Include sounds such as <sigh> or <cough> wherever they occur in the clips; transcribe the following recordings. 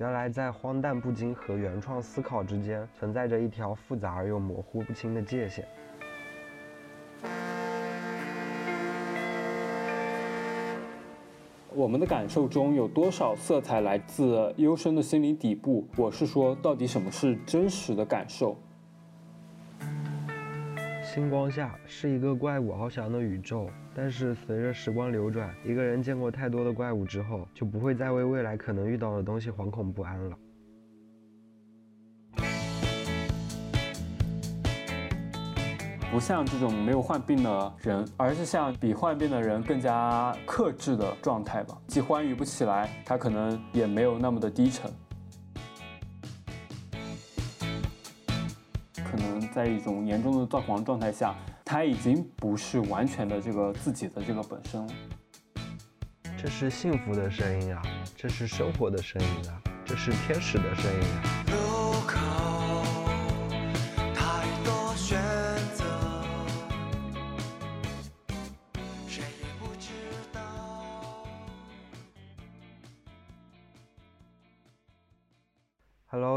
原来在荒诞不经和原创思考之间，存在着一条复杂而又模糊不清的界限。我们的感受中有多少色彩来自幽深的心灵底部？我是说，到底什么是真实的感受？星光下是一个怪物翱翔的宇宙，但是随着时光流转，一个人见过太多的怪物之后，就不会再为未来可能遇到的东西惶恐不安了。不像这种没有患病的人，而是像比患病的人更加克制的状态吧。既欢愉不起来，他可能也没有那么的低沉，在一种严重的躁狂状态下，他已经不是完全的这个自己的这个本身了。这是幸福的声音啊，这是生活的声音啊，这是天使的声音啊。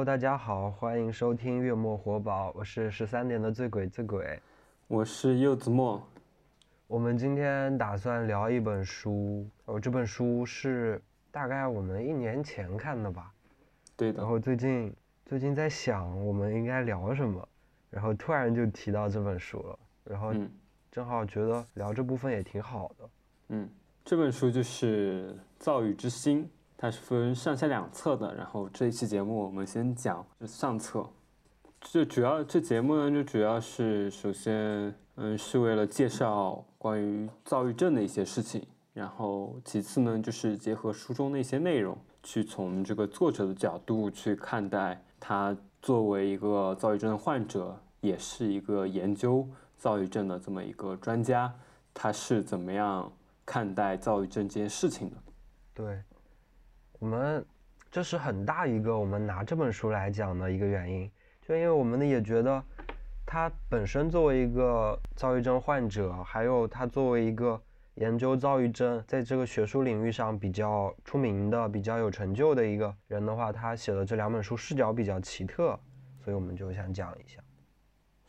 Hello，大家好，欢迎收听月末活宝，我是十三年的醉鬼醉鬼，我是柚子墨。我们今天打算聊一本书，哦，这本书是大概我们一年前看的吧？对的。然后最近最近在想我们应该聊什么，然后突然就提到这本书了，然后正好觉得聊这部分也挺好的。嗯，这本书就是《造语之心》。它是分上下两册的，然后这一期节目我们先讲上册。这主要这节目呢，就主要是首先，嗯，是为了介绍关于躁郁症的一些事情，然后其次呢，就是结合书中的一些内容，去从这个作者的角度去看待他作为一个躁郁症的患者，也是一个研究躁郁症的这么一个专家，他是怎么样看待躁郁症这件事情的？对。我们这是很大一个我们拿这本书来讲的一个原因，就因为我们呢也觉得，他本身作为一个躁郁症患者，还有他作为一个研究躁郁症在这个学术领域上比较出名的、比较有成就的一个人的话，他写的这两本书视角比较奇特，所以我们就想讲一下。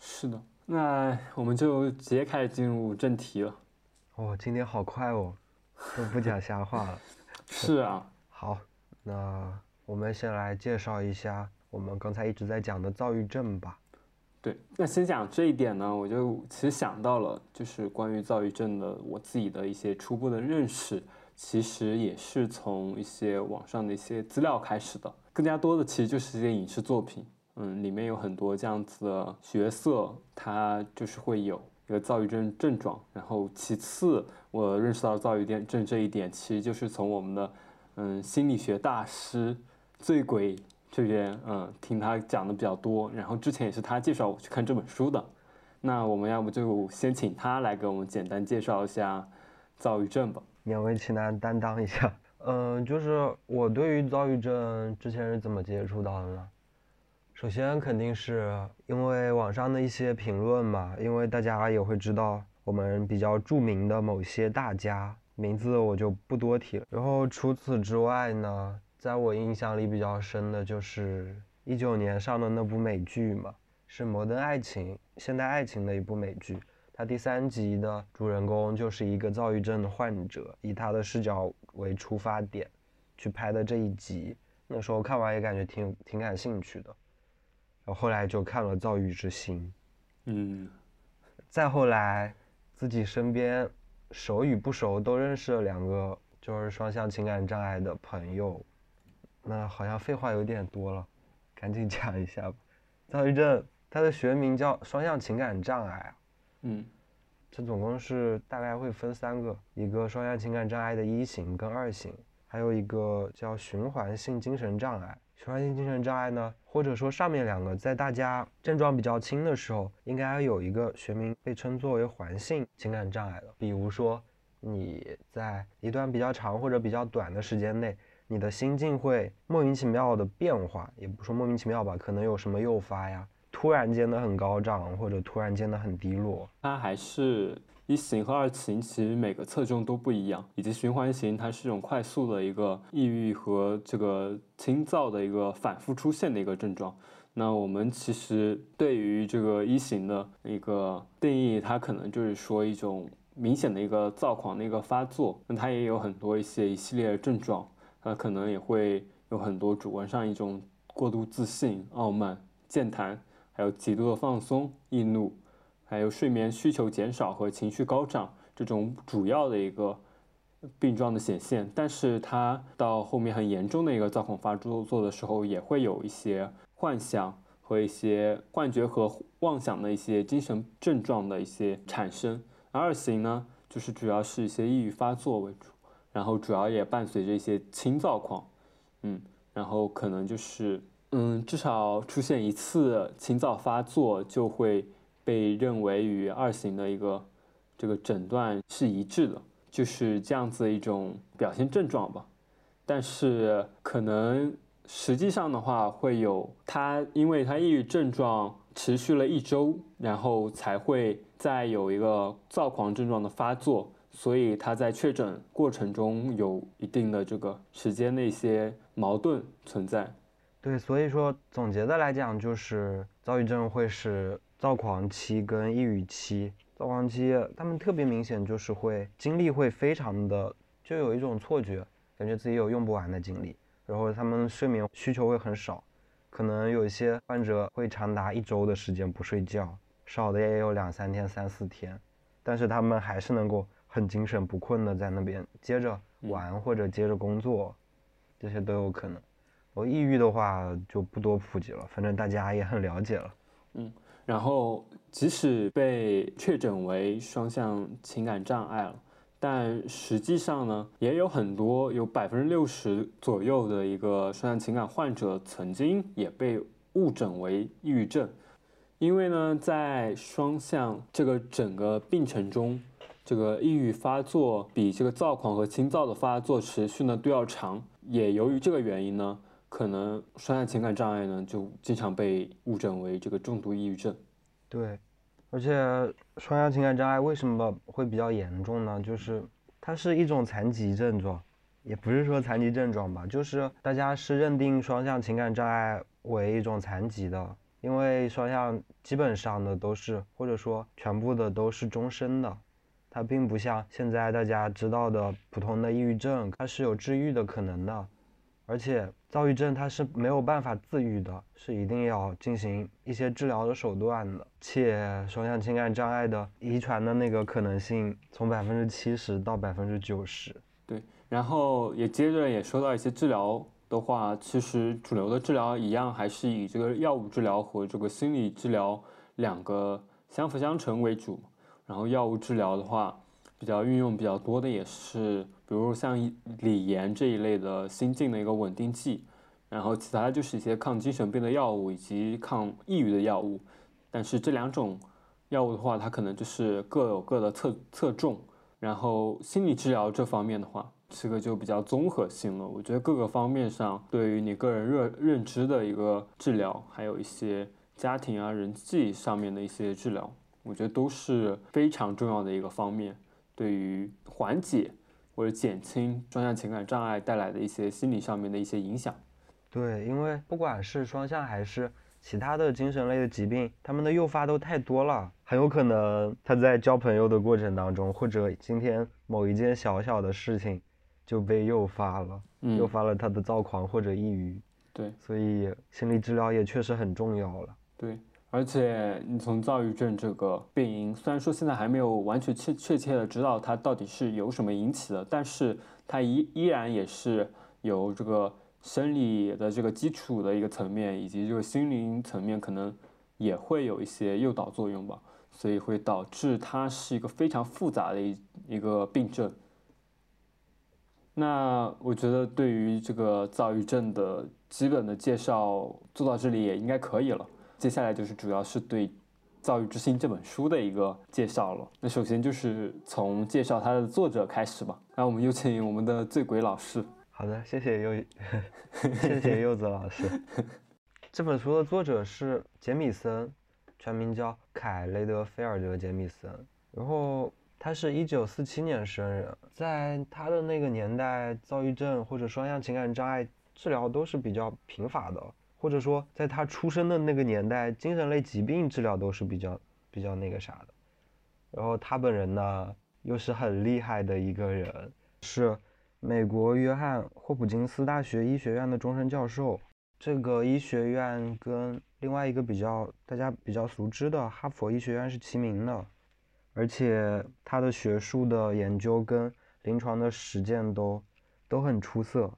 是的，那我们就直接开始进入正题了。哦，今天好快哦，都不讲瞎话了。<laughs> 是啊。好，那我们先来介绍一下我们刚才一直在讲的躁郁症吧。对，那先讲这一点呢，我就其实想到了，就是关于躁郁症的我自己的一些初步的认识，其实也是从一些网上的一些资料开始的，更加多的其实就是一些影视作品，嗯，里面有很多这样子的角色，他就是会有一个躁郁症症状。然后其次，我认识到躁郁症这一点，其实就是从我们的。嗯，心理学大师醉鬼这边，嗯，听他讲的比较多。然后之前也是他介绍我去看这本书的。那我们要不就先请他来给我们简单介绍一下躁郁症吧。勉为其难担当一下。<laughs> 嗯，就是我对于躁郁症之前是怎么接触到的呢？首先肯定是因为网上的一些评论嘛，因为大家也会知道我们比较著名的某些大家。名字我就不多提了。然后除此之外呢，在我印象里比较深的就是一九年上的那部美剧嘛，是《摩登爱情》现代爱情的一部美剧。它第三集的主人公就是一个躁郁症的患者，以他的视角为出发点去拍的这一集。那时候看完也感觉挺挺感兴趣的。然后后来就看了《躁郁之心》，嗯，再后来自己身边。熟与不熟都认识了两个就是双向情感障碍的朋友，那好像废话有点多了，赶紧讲一下吧。躁郁症它的学名叫双向情感障碍啊，嗯，这总共是大概会分三个，一个双向情感障碍的一型跟二型，还有一个叫循环性精神障碍。循环性精神障碍呢，或者说上面两个，在大家症状比较轻的时候，应该有一个学名被称作为环性情感障碍了。比如说，你在一段比较长或者比较短的时间内，你的心境会莫名其妙的变化，也不说莫名其妙吧，可能有什么诱发呀，突然间的很高涨，或者突然间的很低落。它还是一型和二型其实每个侧重都不一样，以及循环型它是一种快速的一个抑郁和这个轻躁的一个反复出现的一个症状。那我们其实对于这个一型的一个定义，它可能就是说一种明显的一个躁狂的一个发作，那它也有很多一些一系列的症状，它可能也会有很多主观上一种过度自信、傲慢、健谈，还有极度的放松、易怒。还有睡眠需求减少和情绪高涨这种主要的一个病状的显现，但是它到后面很严重的一个躁狂发作的时候，也会有一些幻想和一些幻觉和妄想的一些精神症状的一些产生。二型呢，就是主要是一些抑郁发作为主，然后主要也伴随着一些轻躁狂，嗯，然后可能就是嗯，至少出现一次轻躁发作就会。被认为与二型的一个这个诊断是一致的，就是这样子的一种表现症状吧。但是可能实际上的话，会有他，因为他抑郁症状持续了一周，然后才会再有一个躁狂症状的发作，所以他在确诊过程中有一定的这个时间的一些矛盾存在。对，所以说总结的来讲，就是躁郁症会是。躁狂期跟抑郁期，躁狂期他们特别明显，就是会精力会非常的，就有一种错觉，感觉自己有用不完的精力，然后他们睡眠需求会很少，可能有一些患者会长达一周的时间不睡觉，少的也有两三天、三四天，但是他们还是能够很精神不困的在那边接着玩或者接着工作，这些都有可能。我抑郁的话就不多普及了，反正大家也很了解了。嗯。然后，即使被确诊为双向情感障碍了，但实际上呢，也有很多有百分之六十左右的一个双向情感患者曾经也被误诊为抑郁症，因为呢，在双向这个整个病程中，这个抑郁发作比这个躁狂和轻躁的发作持续呢都要长，也由于这个原因呢。可能双向情感障碍呢，就经常被误诊为这个重度抑郁症。对，而且双向情感障碍为什么会比较严重呢？就是它是一种残疾症状，也不是说残疾症状吧，就是大家是认定双向情感障碍为一种残疾的，因为双向基本上的都是，或者说全部的都是终身的，它并不像现在大家知道的普通的抑郁症，它是有治愈的可能的。而且躁郁症它是没有办法自愈的，是一定要进行一些治疗的手段的。且双向情感障碍的遗传的那个可能性从百分之七十到百分之九十。对，然后也接着也说到一些治疗的话，其实主流的治疗一样还是以这个药物治疗和这个心理治疗两个相辅相成为主。然后药物治疗的话，比较运用比较多的也是。比如像锂盐这一类的心境的一个稳定剂，然后其他就是一些抗精神病的药物以及抗抑郁的药物，但是这两种药物的话，它可能就是各有各的侧侧重。然后心理治疗这方面的话，这个就比较综合性了。我觉得各个方面上对于你个人认认知的一个治疗，还有一些家庭啊人际上面的一些治疗，我觉得都是非常重要的一个方面，对于缓解。或者减轻双向情感障碍带来的一些心理上面的一些影响。对，因为不管是双向还是其他的精神类的疾病，他们的诱发都太多了，很有可能他在交朋友的过程当中，或者今天某一件小小的事情就被诱发了，诱发了他的躁狂或者抑郁。对，所以心理治疗也确实很重要了。对。而且你从躁郁症这个病因，虽然说现在还没有完全确确切的知道它到底是由什么引起的，但是它依依然也是由这个生理的这个基础的一个层面，以及这个心灵层面可能也会有一些诱导作用吧，所以会导致它是一个非常复杂的一一个病症。那我觉得对于这个躁郁症的基本的介绍做到这里也应该可以了。接下来就是主要是对《教育之心》这本书的一个介绍了。那首先就是从介绍它的作者开始吧。那我们有请我们的醉鬼老师。好的，谢谢柚，<laughs> 谢谢柚子老师。这本书的作者是杰米森，全名叫凯雷德菲尔德·杰米森。然后他是一九四七年生人，在他的那个年代，躁郁症或者双向情感障碍治疗都是比较贫乏的，或者说在他出生的那个年代，精神类疾病治疗都是比较比较那个啥的。然后他本人呢，又是很厉害的一个人，是美国约翰霍普金斯大学医学院的终身教授。这个医学院跟另外一个比较大家比较熟知的哈佛医学院是齐名的，而且他的学术的研究跟临床的实践都都很出色。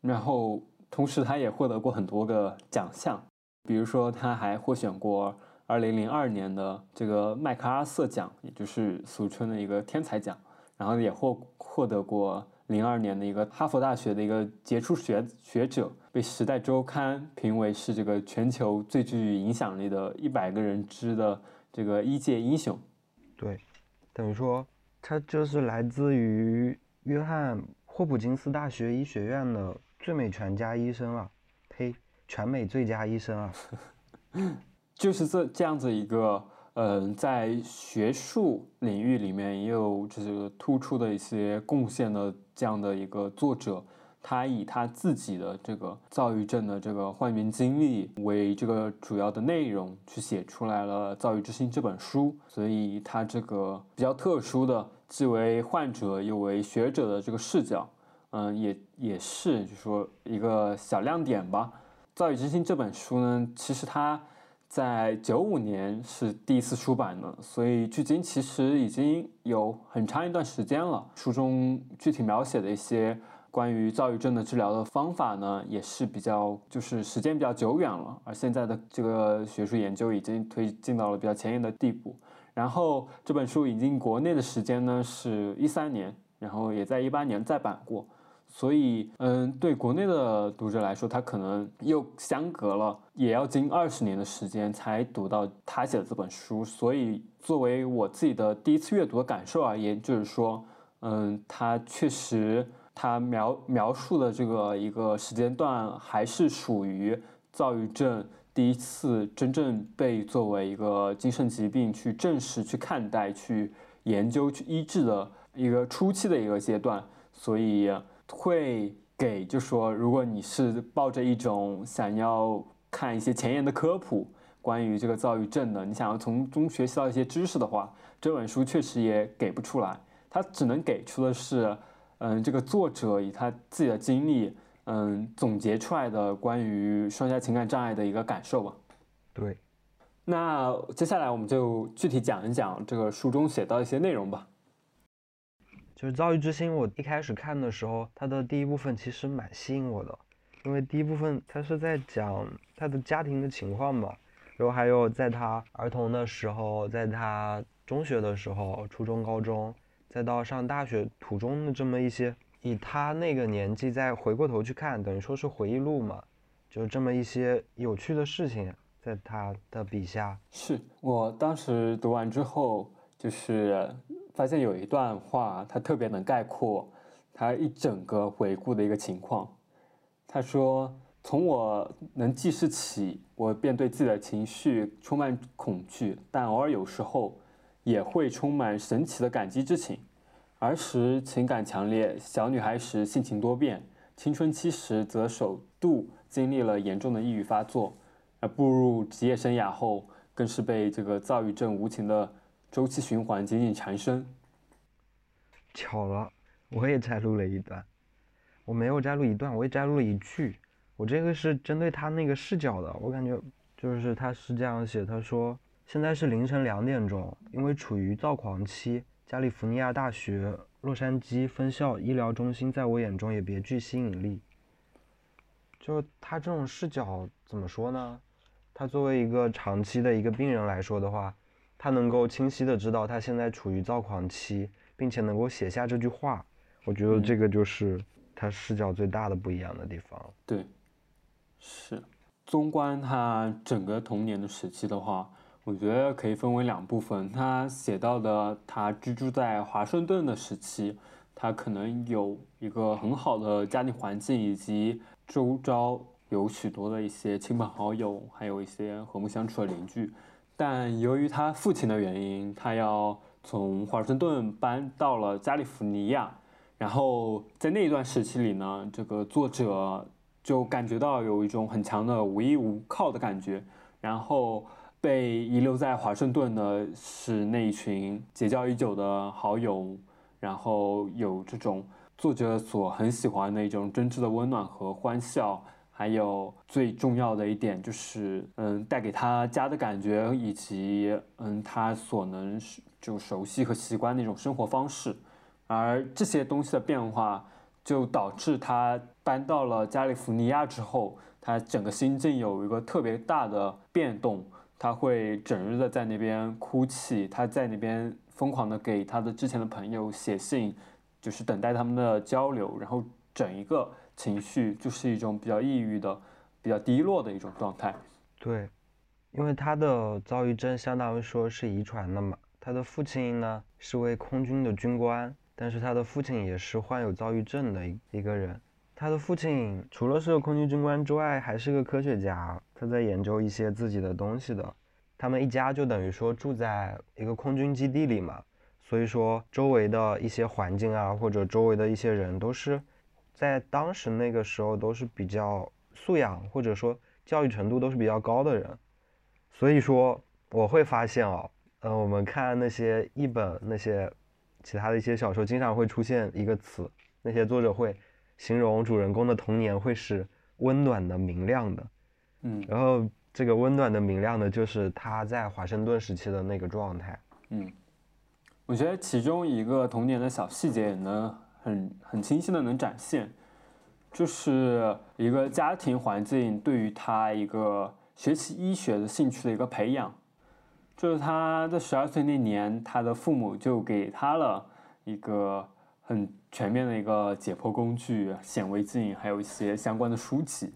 然后，同时他也获得过很多个奖项，比如说他还获选过2002年的这个麦克阿瑟奖，也就是俗称的一个天才奖，然后也获获得过。零二年的一个哈佛大学的一个杰出学学者，被《时代周刊》评为是这个全球最具影响力的一百个人之的这个一届英雄。对，等于说他就是来自于约翰霍普金斯大学医学院的最美全家医生了，呸，全美最佳医生啊，<laughs> 就是这这样子一个。嗯，在学术领域里面也有这个突出的一些贡献的这样的一个作者，他以他自己的这个躁郁症的这个患病经历为这个主要的内容，去写出来了《躁郁之心》这本书。所以他这个比较特殊的，既为患者又为学者的这个视角，嗯，也也是就说一个小亮点吧。《躁郁之心》这本书呢，其实它。在九五年是第一次出版的，所以距今其实已经有很长一段时间了。书中具体描写的一些关于躁郁症的治疗的方法呢，也是比较就是时间比较久远了。而现在的这个学术研究已经推进到了比较前沿的地步。然后这本书引进国内的时间呢是一三年，然后也在一八年再版过。所以，嗯，对国内的读者来说，他可能又相隔了，也要近二十年的时间才读到他写的这本书。所以，作为我自己的第一次阅读的感受而言，就是说，嗯，他确实，他描描述的这个一个时间段，还是属于躁郁症第一次真正被作为一个精神疾病去正视、去看待、去研究、去医治的一个初期的一个阶段。所以。会给，就说如果你是抱着一种想要看一些前沿的科普，关于这个躁郁症的，你想要从中学习到一些知识的话，这本书确实也给不出来。它只能给出的是，嗯，这个作者以他自己的经历，嗯，总结出来的关于双向情感障碍的一个感受吧。对。那接下来我们就具体讲一讲这个书中写到一些内容吧。就是《躁郁之心》，我一开始看的时候，它的第一部分其实蛮吸引我的，因为第一部分它是在讲他的家庭的情况嘛，然后还有在他儿童的时候，在他中学的时候、初中、高中，再到上大学途中的这么一些，以他那个年纪再回过头去看，等于说是回忆录嘛，就这么一些有趣的事情，在他的笔下。是我当时读完之后，就是。发现有一段话，他特别能概括他一整个回顾的一个情况。他说：“从我能记事起，我便对自己的情绪充满恐惧，但偶尔有时候也会充满神奇的感激之情。儿时情感强烈，小女孩时性情多变，青春期时则首度经历了严重的抑郁发作，而步入职业生涯后，更是被这个躁郁症无情的。”周期循环紧紧缠身。巧了，我也摘录了一段。我没有摘录一段，我也摘录了一句。我这个是针对他那个视角的。我感觉就是他是这样写：他说现在是凌晨两点钟，因为处于躁狂期，加利福尼亚大学洛杉矶分校医疗中心在我眼中也别具吸引力。就他这种视角怎么说呢？他作为一个长期的一个病人来说的话。他能够清晰的知道他现在处于躁狂期，并且能够写下这句话，我觉得这个就是他视角最大的不一样的地方。对，是。纵观他整个童年的时期的话，我觉得可以分为两部分。他写到的他居住在华盛顿的时期，他可能有一个很好的家庭环境，以及周遭有许多的一些亲朋好友，还有一些和睦相处的邻居。但由于他父亲的原因，他要从华盛顿搬到了加利福尼亚，然后在那一段时期里呢，这个作者就感觉到有一种很强的无依无靠的感觉，然后被遗留在华盛顿的是那一群结交已久的好友，然后有这种作者所很喜欢的一种真挚的温暖和欢笑。还有最重要的一点就是，嗯，带给他家的感觉，以及嗯，他所能就熟悉和习惯那种生活方式，而这些东西的变化，就导致他搬到了加利福尼亚之后，他整个心境有一个特别大的变动，他会整日的在那边哭泣，他在那边疯狂的给他的之前的朋友写信，就是等待他们的交流，然后整一个。情绪就是一种比较抑郁的、比较低落的一种状态。对，因为他的躁郁症相当于说是遗传的嘛。他的父亲呢是位空军的军官，但是他的父亲也是患有躁郁症的一一个人。他的父亲除了是个空军军官之外，还是个科学家，他在研究一些自己的东西的。他们一家就等于说住在一个空军基地里嘛，所以说周围的一些环境啊，或者周围的一些人都是。在当时那个时候都是比较素养或者说教育程度都是比较高的人，所以说我会发现哦，呃，我们看那些译本那些其他的一些小说，经常会出现一个词，那些作者会形容主人公的童年会是温暖的、明亮的，嗯，然后这个温暖的、明亮的，就是他在华盛顿时期的那个状态，嗯，我觉得其中一个童年的小细节呢。很很清晰的能展现，就是一个家庭环境对于他一个学习医学的兴趣的一个培养。就是他在十二岁那年，他的父母就给他了一个很全面的一个解剖工具、显微镜，还有一些相关的书籍。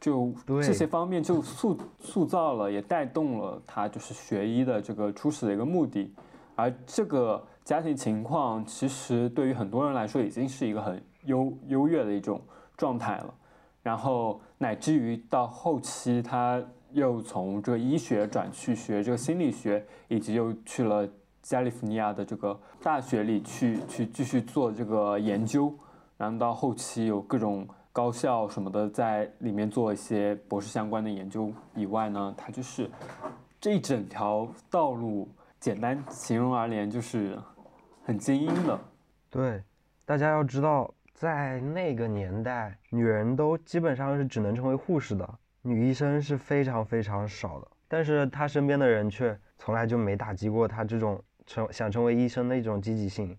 就这些方面就塑塑造了，也带动了他就是学医的这个初始的一个目的。而这个。家庭情况其实对于很多人来说已经是一个很优优越的一种状态了，然后乃至于到后期他又从这个医学转去学这个心理学，以及又去了加利福尼亚的这个大学里去去继续做这个研究，然后到后期有各种高校什么的在里面做一些博士相关的研究以外呢，他就是这一整条道路，简单形容而言就是。很精英的，对，大家要知道，在那个年代，女人都基本上是只能成为护士的，女医生是非常非常少的。但是她身边的人却从来就没打击过她这种成想成为医生的一种积极性。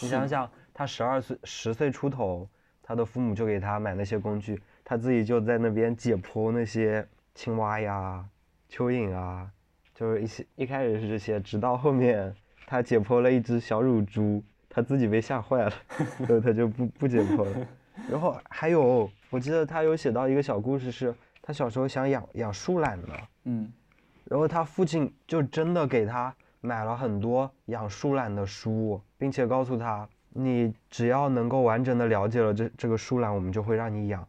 你想想，她十二岁、十岁出头，她的父母就给她买那些工具，她自己就在那边解剖那些青蛙呀、蚯蚓啊，就是一些一开始是这些，直到后面。他解剖了一只小乳猪，他自己被吓坏了，<laughs> 所以他就不不解剖了。然后还有，我记得他有写到一个小故事，是他小时候想养养树懒的，嗯，然后他父亲就真的给他买了很多养树懒的书，并且告诉他，你只要能够完整的了解了这这个树懒，我们就会让你养。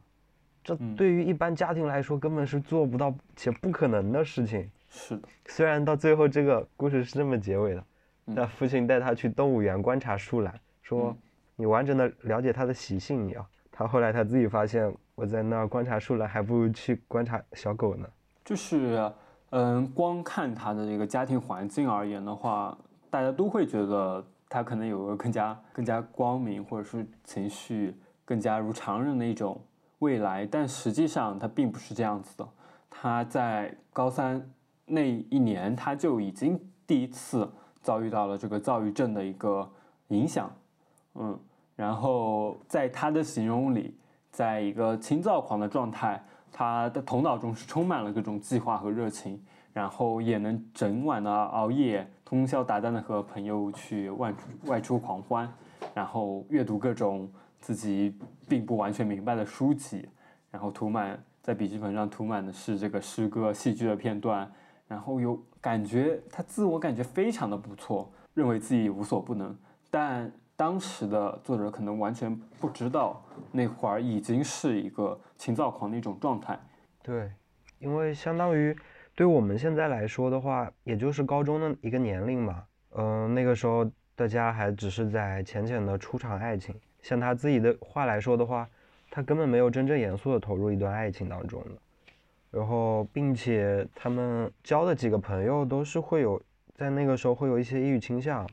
这对于一般家庭来说根本是做不到且不可能的事情。是的，虽然到最后这个故事是这么结尾的。那父亲带他去动物园观察树懒，说：“你完整的了解它的习性，你要。”他后来他自己发现，我在那儿观察树懒，还不如去观察小狗呢。就是，嗯，光看他的这个家庭环境而言的话，大家都会觉得他可能有个更加更加光明，或者是情绪更加如常人的一种未来。但实际上他并不是这样子的。他在高三那一年，他就已经第一次。遭遇到了这个躁郁症的一个影响，嗯，然后在他的形容里，在一个轻躁狂的状态，他的头脑中是充满了各种计划和热情，然后也能整晚的熬夜，通宵达旦的和朋友去外出外出狂欢，然后阅读各种自己并不完全明白的书籍，然后涂满在笔记本上涂满的是这个诗歌、戏剧的片段。然后有感觉，他自我感觉非常的不错，认为自己无所不能。但当时的作者可能完全不知道，那会儿已经是一个情躁狂的一种状态。对，因为相当于对我们现在来说的话，也就是高中的一个年龄嘛。嗯，那个时候大家还只是在浅浅的初尝爱情。像他自己的话来说的话，他根本没有真正严肃的投入一段爱情当中的。然后，并且他们交的几个朋友都是会有在那个时候会有一些抑郁倾向，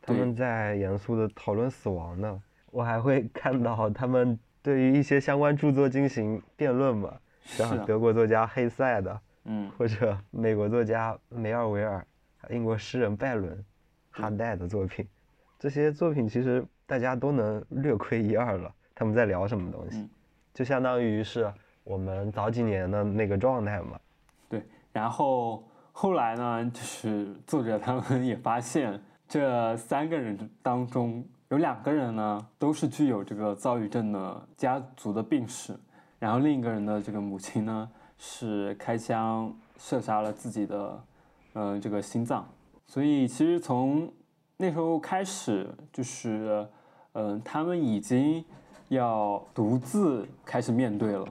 他们在严肃的讨论死亡的。我还会看到他们对于一些相关著作进行辩论嘛，像德国作家黑塞的，嗯，或者美国作家梅尔维尔，英国诗人拜伦、哈代的作品，这些作品其实大家都能略窥一二了。他们在聊什么东西，就相当于是我们早几年的那个状态嘛。对，然后后来呢，就是作者他们也发现，这三个人当中。有两个人呢，都是具有这个躁郁症的家族的病史，然后另一个人的这个母亲呢，是开枪射杀了自己的，嗯，这个心脏。所以其实从那时候开始，就是，嗯，他们已经要独自开始面对了，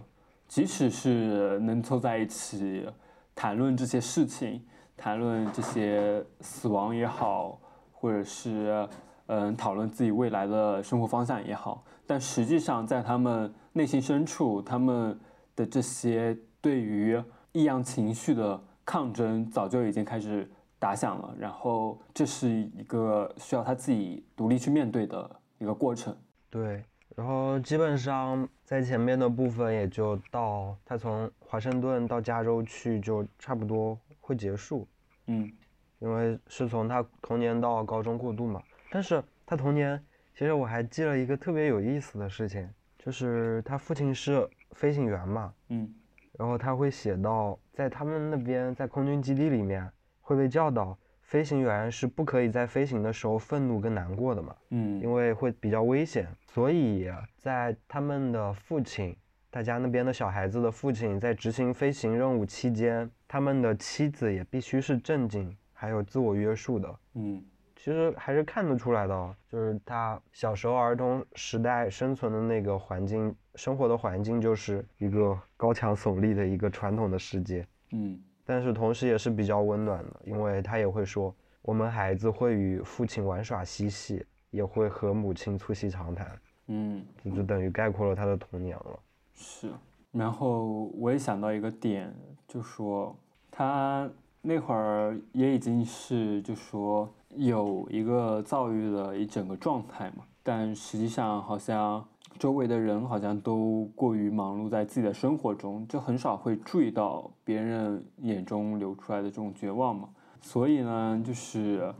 即使是能凑在一起谈论这些事情，谈论这些死亡也好，或者是。嗯，讨论自己未来的生活方向也好，但实际上在他们内心深处，他们的这些对于异样情绪的抗争早就已经开始打响了。然后这是一个需要他自己独立去面对的一个过程。对，然后基本上在前面的部分也就到他从华盛顿到加州去就差不多会结束。嗯，因为是从他童年到高中过渡嘛。但是他童年，其实我还记了一个特别有意思的事情，就是他父亲是飞行员嘛，嗯，然后他会写到，在他们那边在空军基地里面会被教导，飞行员是不可以在飞行的时候愤怒跟难过的嘛，嗯，因为会比较危险，所以在他们的父亲，大家那边的小孩子的父亲在执行飞行任务期间，他们的妻子也必须是正经还有自我约束的，嗯。其实还是看得出来的，就是他小时候儿童时代生存的那个环境，生活的环境就是一个高墙耸立的一个传统的世界，嗯，但是同时也是比较温暖的，因为他也会说，我们孩子会与父亲玩耍嬉戏，也会和母亲促膝长谈，嗯，这就等于概括了他的童年了。是，然后我也想到一个点，就说他那会儿也已经是，就说。有一个躁郁的一整个状态嘛，但实际上好像周围的人好像都过于忙碌在自己的生活中，就很少会注意到别人眼中流出来的这种绝望嘛。所以呢，就是，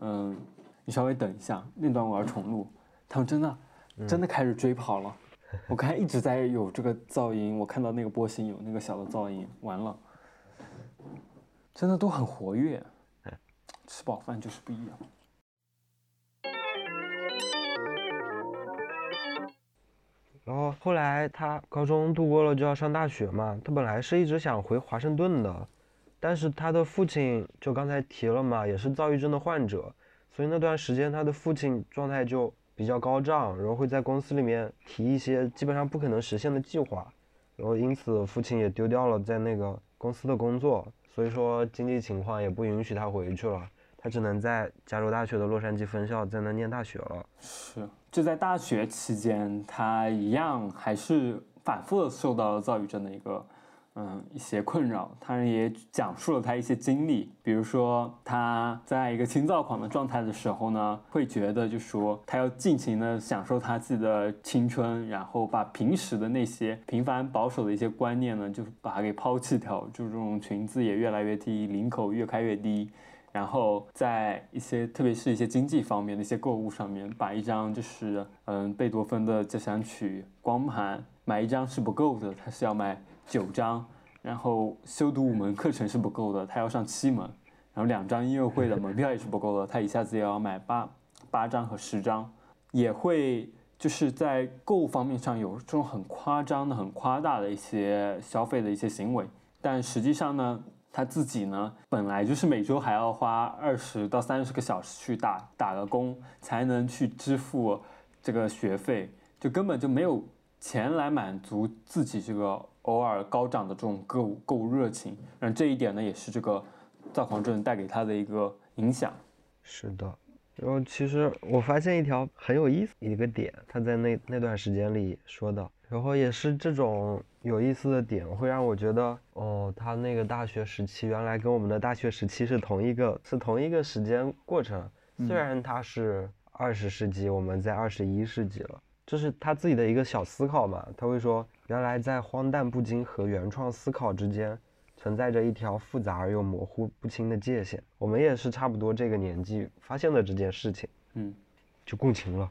嗯，你稍微等一下，那段我要重录。他们真的真的开始追跑了，我刚才一直在有这个噪音，我看到那个波形有那个小的噪音，完了。真的都很活跃，吃饱饭就是不一样。然后后来他高中度过了就要上大学嘛，他本来是一直想回华盛顿的，但是他的父亲就刚才提了嘛，也是躁郁症的患者，所以那段时间他的父亲状态就比较高涨，然后会在公司里面提一些基本上不可能实现的计划，然后因此父亲也丢掉了在那个公司的工作。所以说经济情况也不允许他回去了，他只能在加州大学的洛杉矶分校在那念大学了。是，就在大学期间，他一样还是反复的受到了躁郁症的一个。嗯，一些困扰，他也讲述了他一些经历，比如说他在一个轻躁狂的状态的时候呢，会觉得就说他要尽情的享受他自己的青春，然后把平时的那些平凡保守的一些观念呢，就把它给抛弃掉，就这种裙子也越来越低，领口越开越低，然后在一些特别是一些经济方面的一些购物上面，把一张就是嗯贝多芬的交响曲光盘买一张是不够的，他是要买。九张，然后修读五门课程是不够的，他要上七门，然后两张音乐会的门票也是不够的，他一下子也要买八八张和十张，也会就是在购物方面上有这种很夸张的、很夸大的一些消费的一些行为，但实际上呢，他自己呢本来就是每周还要花二十到三十个小时去打打个工，才能去支付这个学费，就根本就没有钱来满足自己这个。偶尔高涨的这种购物购物热情，然后这一点呢，也是这个躁狂症带给他的一个影响。是的，然后其实我发现一条很有意思一个点，他在那那段时间里说的，然后也是这种有意思的点，会让我觉得，哦，他那个大学时期原来跟我们的大学时期是同一个，是同一个时间过程，虽然他是二十世纪，我们在二十一世纪了。这是他自己的一个小思考嘛？他会说，原来在荒诞不经和原创思考之间，存在着一条复杂而又模糊不清的界限。我们也是差不多这个年纪发现了这件事情，嗯，就共情了。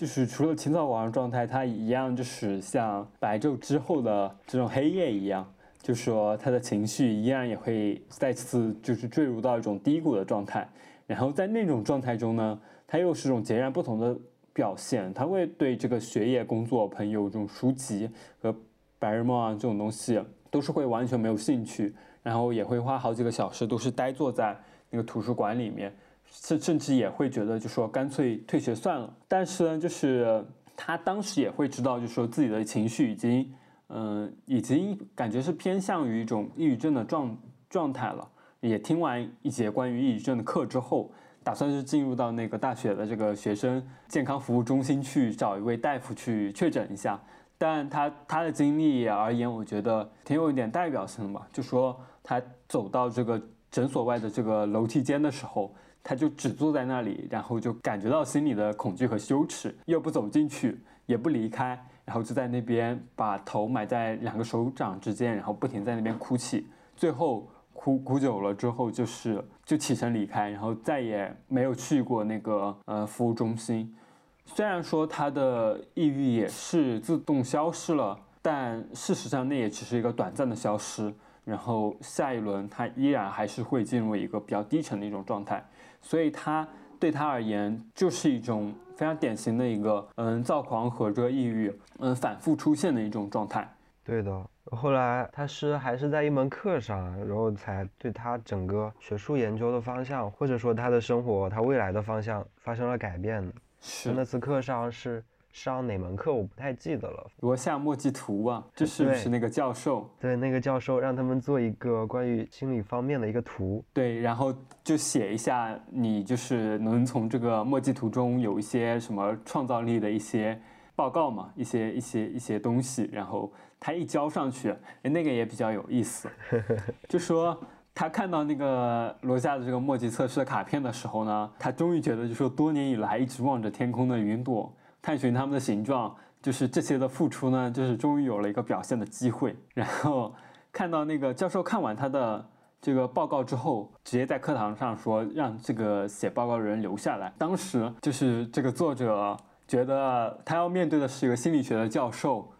就是除了清早晚上状态，他一样就是像白昼之后的这种黑夜一样，就说他的情绪依然也会再次就是坠入到一种低谷的状态。然后在那种状态中呢，他又是一种截然不同的。表现，他会对这个学业、工作、朋友这种书籍和白日梦啊这种东西，都是会完全没有兴趣，然后也会花好几个小时都是呆坐在那个图书馆里面，甚甚至也会觉得就说干脆退学算了。但是呢，就是他当时也会知道，就说自己的情绪已经，嗯，已经感觉是偏向于一种抑郁症的状状态了。也听完一节关于抑郁症的课之后。打算是进入到那个大学的这个学生健康服务中心去找一位大夫去确诊一下，但他他的经历而言，我觉得挺有一点代表性的吧。就说他走到这个诊所外的这个楼梯间的时候，他就只坐在那里，然后就感觉到心里的恐惧和羞耻，又不走进去，也不离开，然后就在那边把头埋在两个手掌之间，然后不停在那边哭泣，最后。哭哭久了之后，就是就起身离开，然后再也没有去过那个呃服务中心。虽然说他的抑郁也是自动消失了，但事实上那也只是一个短暂的消失。然后下一轮他依然还是会进入一个比较低沉的一种状态，所以他对他而言就是一种非常典型的一个嗯躁狂和这个抑郁嗯反复出现的一种状态。对的。后来他是还是在一门课上，然后才对他整个学术研究的方向，或者说他的生活、他未来的方向发生了改变。是那次课上是上哪门课？我不太记得了。罗夏墨迹图啊，这是不是那个教授？对，那个教授让他们做一个关于心理方面的一个图。对，然后就写一下你就是能从这个墨迹图中有一些什么创造力的一些报告嘛，一些一些一些东西，然后。他一交上去，哎，那个也比较有意思，<laughs> 就说他看到那个罗夏的这个墨迹测试的卡片的时候呢，他终于觉得，就说多年以来一直望着天空的云朵，探寻它们的形状，就是这些的付出呢，就是终于有了一个表现的机会。然后看到那个教授看完他的这个报告之后，直接在课堂上说让这个写报告的人留下来。当时就是这个作者觉得他要面对的是一个心理学的教授。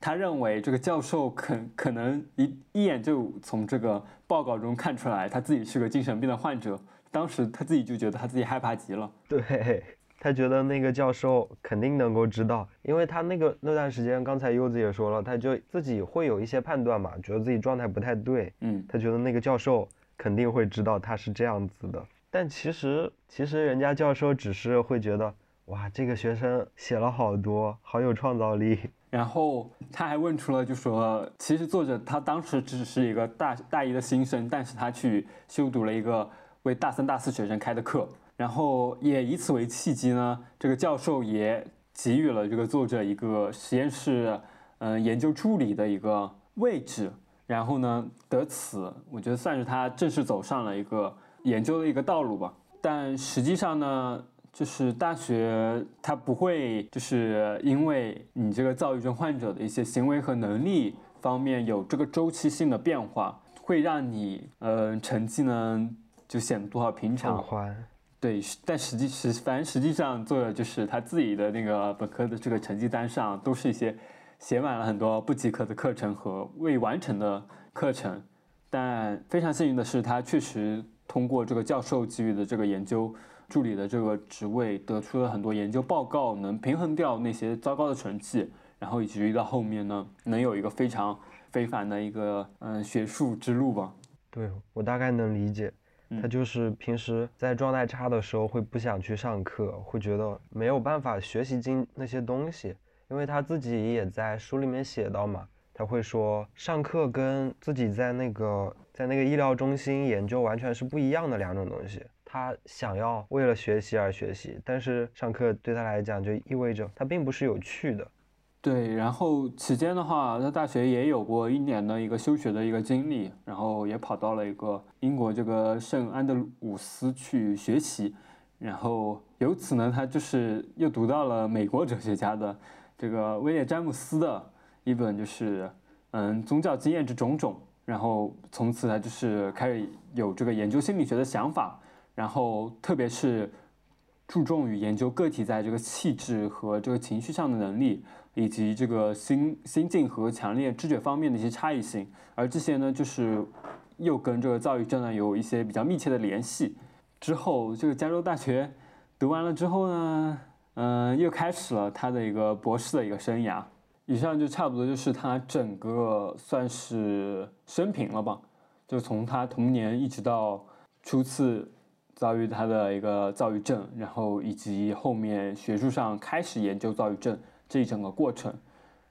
他认为这个教授可可能一一眼就从这个报告中看出来他自己是个精神病的患者。当时他自己就觉得他自己害怕极了。对他觉得那个教授肯定能够知道，因为他那个那段时间，刚才柚子也说了，他就自己会有一些判断嘛，觉得自己状态不太对。嗯，他觉得那个教授肯定会知道他是这样子的。但其实其实人家教授只是会觉得，哇，这个学生写了好多，好有创造力。<laughs> 然后他还问出了，就说其实作者他当时只是一个大大一的新生，但是他去修读了一个为大三、大四学生开的课，然后也以此为契机呢，这个教授也给予了这个作者一个实验室，嗯，研究助理的一个位置，然后呢，得此我觉得算是他正式走上了一个研究的一个道路吧，但实际上呢。就是大学，它不会就是因为你这个躁郁症患者的一些行为和能力方面有这个周期性的变化，会让你呃成绩呢就显得多少平常。对，但实际实反正实际上做的就是他自己的那个本科的这个成绩单上都是一些写满了很多不及格的课程和未完成的课程，但非常幸运的是，他确实通过这个教授给予的这个研究。助理的这个职位得出了很多研究报告，能平衡掉那些糟糕的成绩，然后以至于到后面呢，能有一个非常非凡的一个嗯学术之路吧。对我大概能理解，他就是平时在状态差的时候会不想去上课，会觉得没有办法学习进那些东西，因为他自己也在书里面写到嘛，他会说上课跟自己在那个在那个医疗中心研究完全是不一样的两种东西。他想要为了学习而学习，但是上课对他来讲就意味着他并不是有趣的。对，然后期间的话，在大学也有过一年的一个休学的一个经历，然后也跑到了一个英国这个圣安德鲁斯去学习，然后由此呢，他就是又读到了美国哲学家的这个威廉詹姆斯的一本就是嗯宗教经验之种种，然后从此他就是开始有这个研究心理学的想法。然后，特别是注重于研究个体在这个气质和这个情绪上的能力，以及这个心心境和强烈知觉方面的一些差异性。而这些呢，就是又跟这个躁郁症呢有一些比较密切的联系。之后，这个加州大学读完了之后呢，嗯，又开始了他的一个博士的一个生涯。以上就差不多就是他整个算是生平了吧，就从他童年一直到初次。遭遇他的一个躁郁症，然后以及后面学术上开始研究躁郁症这一整个过程，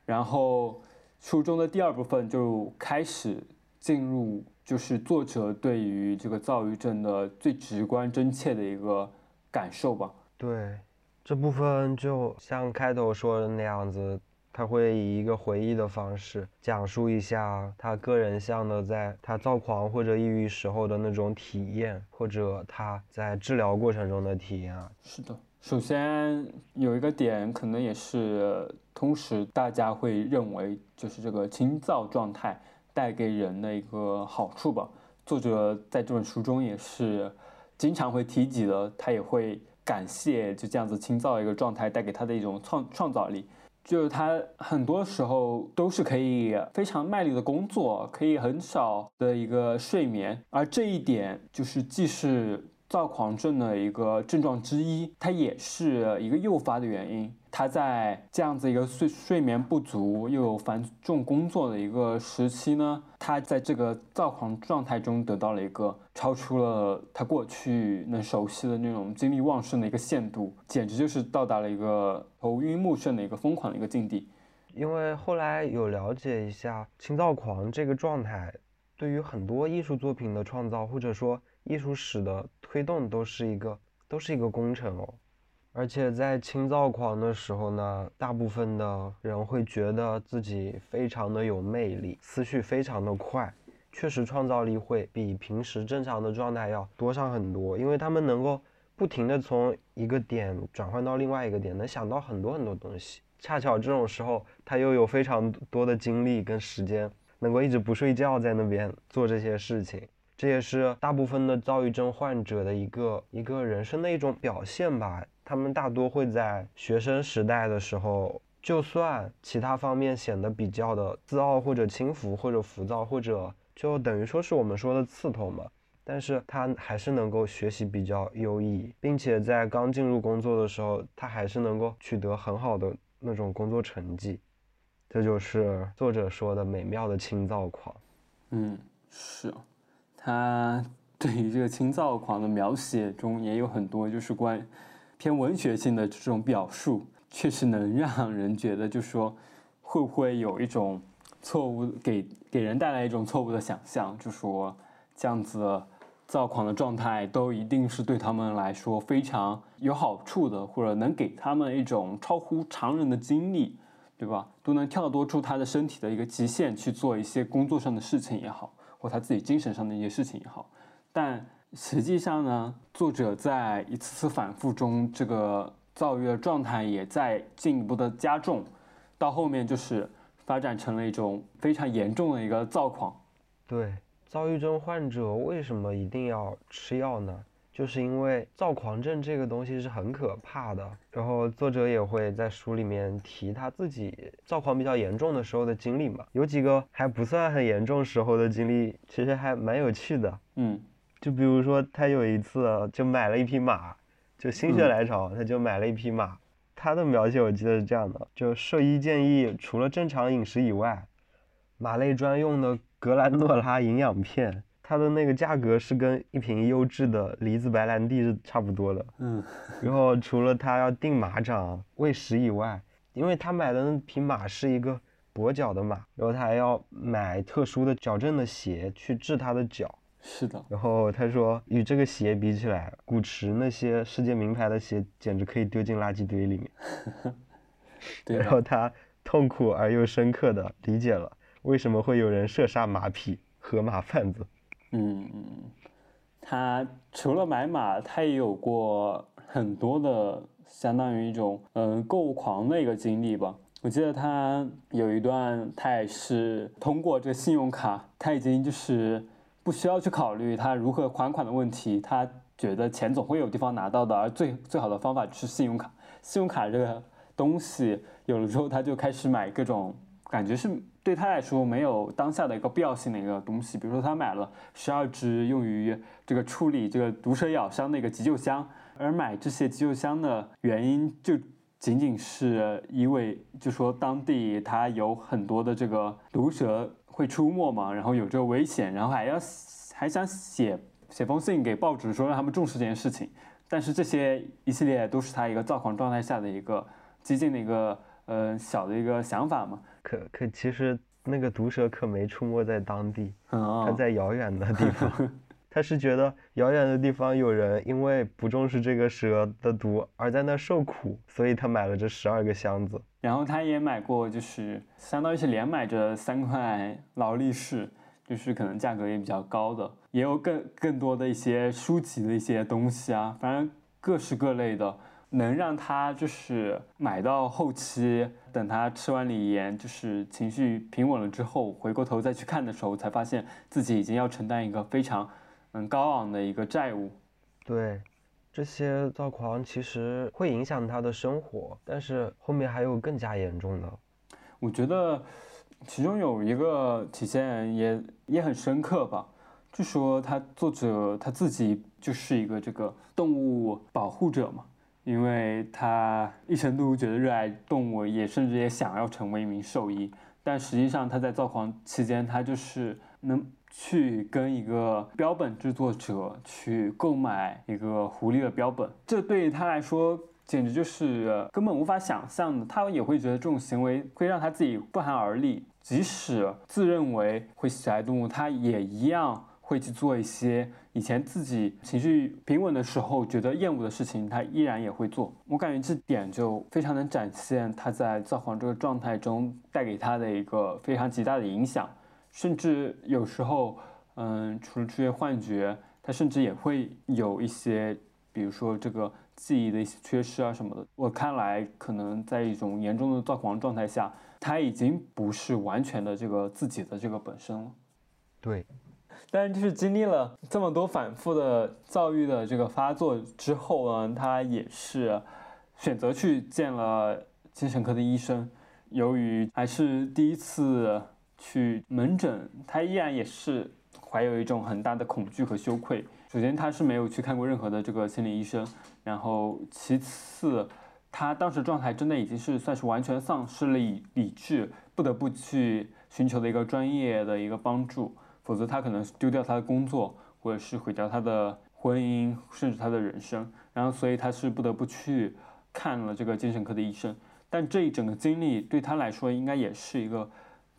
然后书中的第二部分就开始进入，就是作者对于这个躁郁症的最直观真切的一个感受吧。对，这部分就像开头说的那样子。他会以一个回忆的方式讲述一下他个人向的，在他躁狂或者抑郁时候的那种体验，或者他在治疗过程中的体验啊。是的，首先有一个点，可能也是同时大家会认为，就是这个轻躁状态带给人的一个好处吧。作者在这本书中也是经常会提及的，他也会感谢就这样子轻躁一个状态带给他的一种创创造力。就是他很多时候都是可以非常卖力的工作，可以很少的一个睡眠，而这一点就是既是躁狂症的一个症状之一，它也是一个诱发的原因。他在这样子一个睡睡眠不足又有繁重工作的一个时期呢，他在这个躁狂状态中得到了一个超出了他过去能熟悉的那种精力旺盛的一个限度，简直就是到达了一个头晕目眩的一个疯狂的一个境地。因为后来有了解一下轻躁狂这个状态，对于很多艺术作品的创造或者说艺术史的推动都是一个都是一个工程哦。而且在轻躁狂的时候呢，大部分的人会觉得自己非常的有魅力，思绪非常的快，确实创造力会比平时正常的状态要多上很多，因为他们能够不停的从一个点转换到另外一个点，能想到很多很多东西。恰巧这种时候，他又有非常多的精力跟时间，能够一直不睡觉在那边做这些事情。这也是大部分的躁郁症患者的一个一个人生的一种表现吧。他们大多会在学生时代的时候，就算其他方面显得比较的自傲或者轻浮或者浮躁，或者就等于说是我们说的刺头嘛，但是他还是能够学习比较优异，并且在刚进入工作的时候，他还是能够取得很好的那种工作成绩。这就是作者说的美妙的轻躁狂。嗯，是，他 <laughs> 对于这个轻躁狂的描写中也有很多就是关。偏文学性的这种表述，确实能让人觉得，就说会不会有一种错误，给给人带来一种错误的想象，就说这样子躁狂的状态都一定是对他们来说非常有好处的，或者能给他们一种超乎常人的经历，对吧？都能跳脱出他的身体的一个极限去做一些工作上的事情也好，或他自己精神上的一些事情也好，但。实际上呢，作者在一次次反复中，这个躁郁的状态也在进一步的加重，到后面就是发展成了一种非常严重的一个躁狂。对，躁郁症患者为什么一定要吃药呢？就是因为躁狂症这个东西是很可怕的。然后作者也会在书里面提他自己躁狂比较严重的时候的经历嘛，有几个还不算很严重时候的经历，其实还蛮有趣的。嗯。就比如说，他有一次就买了一匹马，就心血来潮，他就买了一匹马。他的描写我记得是这样的：就兽医建议，除了正常饮食以外，马类专用的格兰诺拉营养片，它的那个价格是跟一瓶优质的梨子白兰地是差不多的。嗯。然后除了他要定马掌、喂食以外，因为他买的那匹马是一个跛脚的马，然后他还要买特殊的矫正的鞋去治他的脚。是的，然后他说，与这个鞋比起来，古驰那些世界名牌的鞋简直可以丢进垃圾堆里面。<laughs> 对然后他痛苦而又深刻的理解了为什么会有人射杀马匹和马贩子。嗯，他除了买马，他也有过很多的相当于一种嗯购物狂的一个经历吧。我记得他有一段，他也是通过这个信用卡，他已经就是不需要去考虑他如何还款的问题，他觉得钱总会有地方拿到的，而最最好的方法就是信用卡。信用卡这个东西有了之后，他就开始买各种感觉是对他来说没有当下的一个必要性的一个东西，比如说他买了十二支用于这个处理这个毒蛇咬伤的一个急救箱，而买这些急救箱的原因就仅仅是因为就说当地它有很多的这个毒蛇会出没嘛，然后有这个危险，然后还要还想写写封信给报纸说让他们重视这件事情，但是这些一系列都是他一个躁狂状态下的一个激进的一个呃小的一个想法嘛。可可其实那个毒蛇可没出没在当地，嗯，它在遥远的地方。<laughs> 他是觉得遥远的地方有人因为不重视这个蛇的毒而在那受苦，所以他买了这十二个箱子。然后他也买过，就是相当于是连买着三块劳力士，就是可能价格也比较高的，也有更更多的一些书籍的一些东西啊，反正各式各类的，能让他就是买到后期，等他吃完锂盐，就是情绪平稳了之后，回过头再去看的时候，才发现自己已经要承担一个非常嗯高昂的一个债务。对，这些躁狂其实会影响他的生活，但是后面还有更加严重的。我觉得其中有一个体现也也很深刻吧，就说他作者他自己就是一个这个动物保护者嘛，因为他一生都觉得热爱动物，也甚至也想要成为一名兽医，但实际上他在躁狂期间，他就是能去跟一个标本制作者去购买一个狐狸的标本，这对于他来说。简直就是根本无法想象的，他也会觉得这种行为会让他自己不寒而栗。即使自认为会喜爱动物，他也一样会去做一些以前自己情绪平稳的时候觉得厌恶的事情，他依然也会做。我感觉这点就非常能展现他在躁狂这个状态中带给他的一个非常极大的影响。甚至有时候，嗯，除了出现幻觉，他甚至也会有一些，比如说这个。记忆的一些缺失啊什么的，我看来可能在一种严重的躁狂状态下，他已经不是完全的这个自己的这个本身了。对，但是就是经历了这么多反复的躁郁的这个发作之后呢，他也是选择去见了精神科的医生。由于还是第一次去门诊，他依然也是怀有一种很大的恐惧和羞愧。首先，他是没有去看过任何的这个心理医生。然后，其次，他当时状态真的已经是算是完全丧失了理理智，不得不去寻求的一个专业的一个帮助，否则他可能丢掉他的工作，或者是毁掉他的婚姻，甚至他的人生。然后，所以他是不得不去看了这个精神科的医生。但这一整个经历对他来说，应该也是一个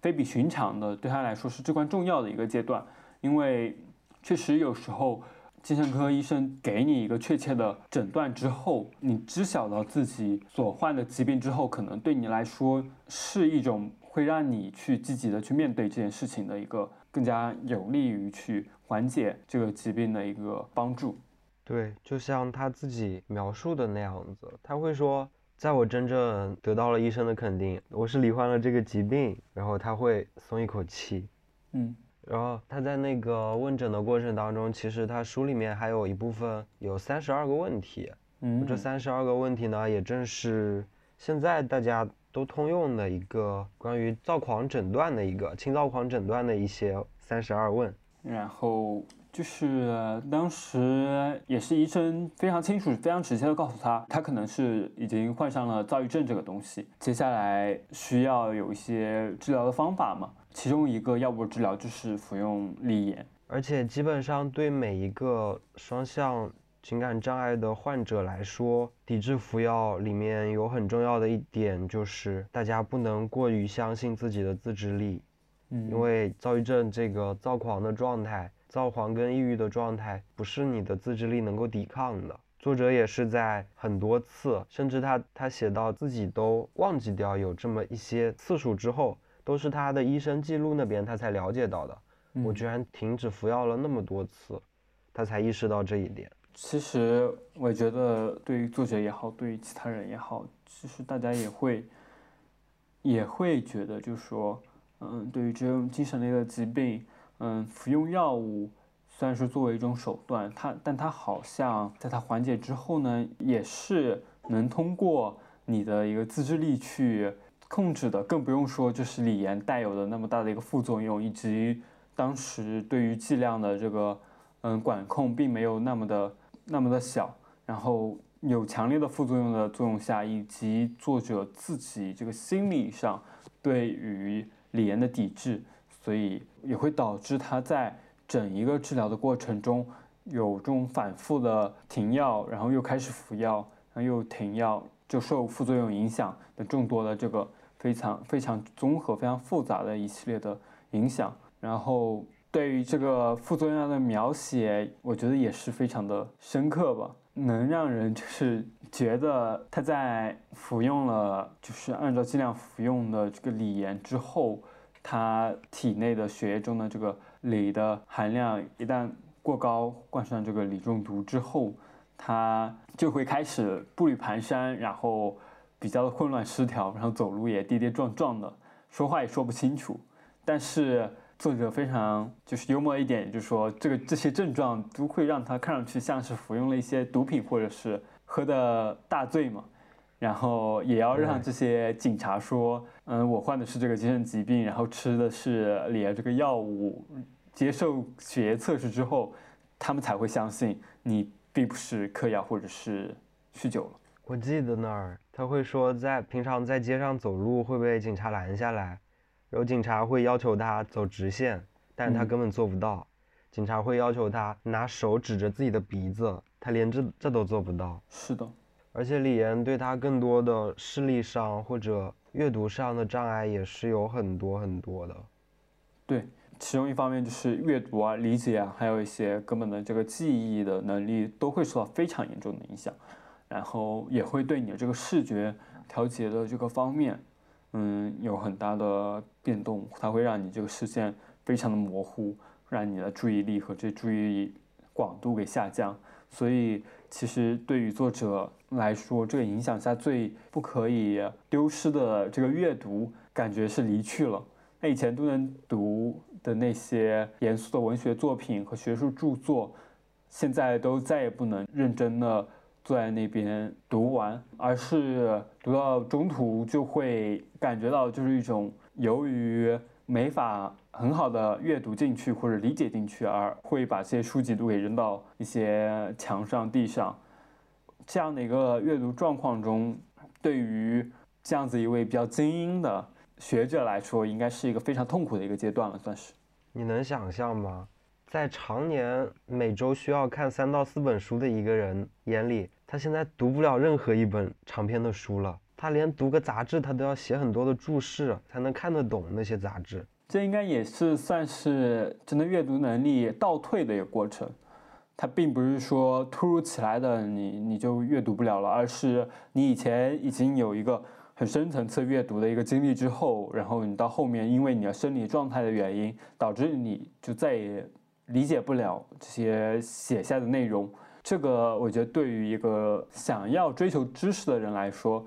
非比寻常的，对他来说是至关重要的一个阶段，因为确实有时候。精神科医生给你一个确切的诊断之后，你知晓到自己所患的疾病之后，可能对你来说是一种会让你去积极的去面对这件事情的一个更加有利于去缓解这个疾病的一个帮助。对，就像他自己描述的那样子，他会说，在我真正得到了医生的肯定，我是罹患了这个疾病，然后他会松一口气。嗯。然后他在那个问诊的过程当中，其实他书里面还有一部分有三十二个问题，嗯，这三十二个问题呢，也正是现在大家都通用的一个关于躁狂诊断的一个轻躁狂诊断的一些三十二问。然后就是当时也是医生非常清楚、非常直接的告诉他，他可能是已经患上了躁郁症这个东西，接下来需要有一些治疗的方法嘛。其中一个药物治疗就是服用利盐，而且基本上对每一个双向情感障碍的患者来说，抵制服药里面有很重要的一点就是大家不能过于相信自己的自制力，嗯，因为躁郁症这个躁狂的状态，躁狂跟抑郁的状态不是你的自制力能够抵抗的。作者也是在很多次，甚至他他写到自己都忘记掉有这么一些次数之后，都是他的医生记录那边他才了解到的。我居然停止服药了那么多次，他才意识到这一点。其实我觉得，对于作者也好，对于其他人也好，其实大家也会也会觉得，就是说，嗯，对于这种精神类的疾病，嗯，服用药物虽然是作为一种手段，它但它好像在它缓解之后呢，也是能通过你的一个自制力去控制的，更不用说就是锂盐带有的那么大的一个副作用，以及。当时对于剂量的这个嗯管控并没有那么的那么的小，然后有强烈的副作用的作用下，以及作者自己这个心理上对于李岩的抵制，所以也会导致他在整一个治疗的过程中有这种反复的停药，然后又开始服药，然后又停药，就受副作用影响的众多的这个非常非常综合、非常复杂的一系列的影响。然后对于这个副作用的描写，我觉得也是非常的深刻吧，能让人就是觉得他在服用了，就是按照剂量服用的这个锂盐之后，他体内的血液中的这个锂的含量一旦过高，患上这个锂中毒之后，他就会开始步履蹒跚，然后比较的混乱失调，然后走路也跌跌撞撞的，说话也说不清楚，但是。作者非常就是幽默一点，就是说这个这些症状都会让他看上去像是服用了一些毒品或者是喝的大醉嘛，然后也要让这些警察说，嗯，我患的是这个精神疾病，然后吃的是里这个药物，接受血液测试之后，他们才会相信你并不是嗑药或者是酗酒了。我记得那儿他会说，在平常在街上走路会被警察拦下来。然后警察会要求他走直线，但是他根本做不到。警察会要求他拿手指着自己的鼻子，他连这这都做不到。是的，而且李岩对他更多的视力上或者阅读上的障碍也是有很多很多的。对，其中一方面就是阅读啊、理解啊，还有一些根本的这个记忆的能力都会受到非常严重的影响，然后也会对你的这个视觉调节的这个方面。嗯，有很大的变动，它会让你这个视线非常的模糊，让你的注意力和这注意力广度给下降。所以，其实对于作者来说，这个影响下最不可以丢失的这个阅读，感觉是离去了。那以前都能读的那些严肃的文学作品和学术著作，现在都再也不能认真的。坐在那边读完，而是读到中途就会感觉到，就是一种由于没法很好的阅读进去或者理解进去，而会把这些书籍都给扔到一些墙上、地上，这样的一个阅读状况中，对于这样子一位比较精英的学者来说，应该是一个非常痛苦的一个阶段了，算是。你能想象吗？在常年每周需要看三到四本书的一个人眼里，他现在读不了任何一本长篇的书了。他连读个杂志，他都要写很多的注释才能看得懂那些杂志。这应该也是算是真的阅读能力倒退的一个过程。他并不是说突如其来的你你就阅读不了了，而是你以前已经有一个很深层次阅读的一个经历之后，然后你到后面因为你的生理状态的原因，导致你就再也。理解不了这些写下的内容，这个我觉得对于一个想要追求知识的人来说，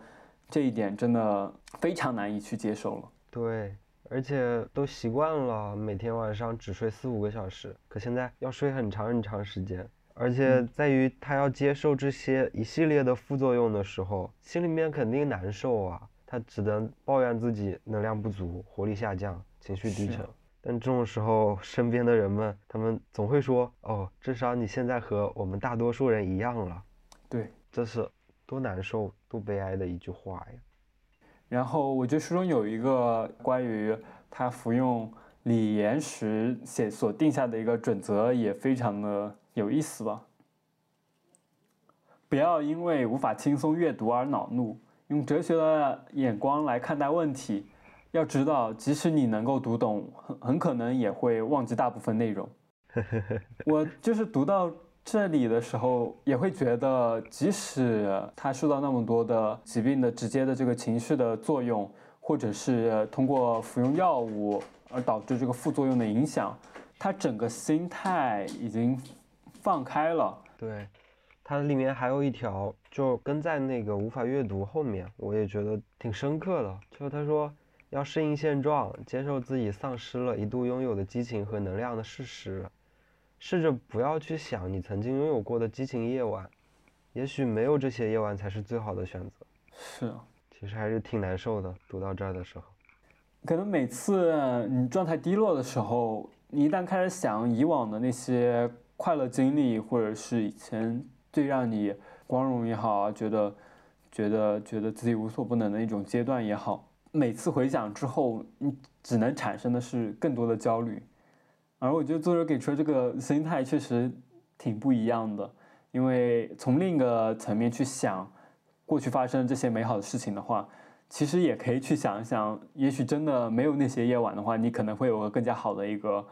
这一点真的非常难以去接受了。对，而且都习惯了每天晚上只睡四五个小时，可现在要睡很长很长时间，而且在于他要接受这些一系列的副作用的时候，心里面肯定难受啊。他只能抱怨自己能量不足、活力下降、情绪低沉。但这种时候，身边的人们，他们总会说：“哦，至少你现在和我们大多数人一样了。”对，这是多难受、多悲哀的一句话呀。然后，我觉得书中有一个关于他服用锂盐时写所定下的一个准则，也非常的有意思吧。不要因为无法轻松阅读而恼怒，用哲学的眼光来看待问题。要知道，即使你能够读懂，很很可能也会忘记大部分内容。<laughs> 我就是读到这里的时候，也会觉得，即使他受到那么多的疾病的直接的这个情绪的作用，或者是通过服用药物而导致这个副作用的影响，他整个心态已经放开了。对，它里面还有一条，就跟在那个无法阅读后面，我也觉得挺深刻的。就他说。要适应现状，接受自己丧失了一度拥有的激情和能量的事实，试着不要去想你曾经拥有过的激情夜晚，也许没有这些夜晚才是最好的选择。是啊，其实还是挺难受的。读到这儿的时候，可能每次你状态低落的时候，你一旦开始想以往的那些快乐经历，或者是以前最让你光荣也好，觉得觉得觉得自己无所不能的一种阶段也好。每次回想之后，你只能产生的是更多的焦虑，而我觉得作者给出的这个心态确实挺不一样的。因为从另一个层面去想过去发生的这些美好的事情的话，其实也可以去想一想，也许真的没有那些夜晚的话，你可能会有个更加好的一个、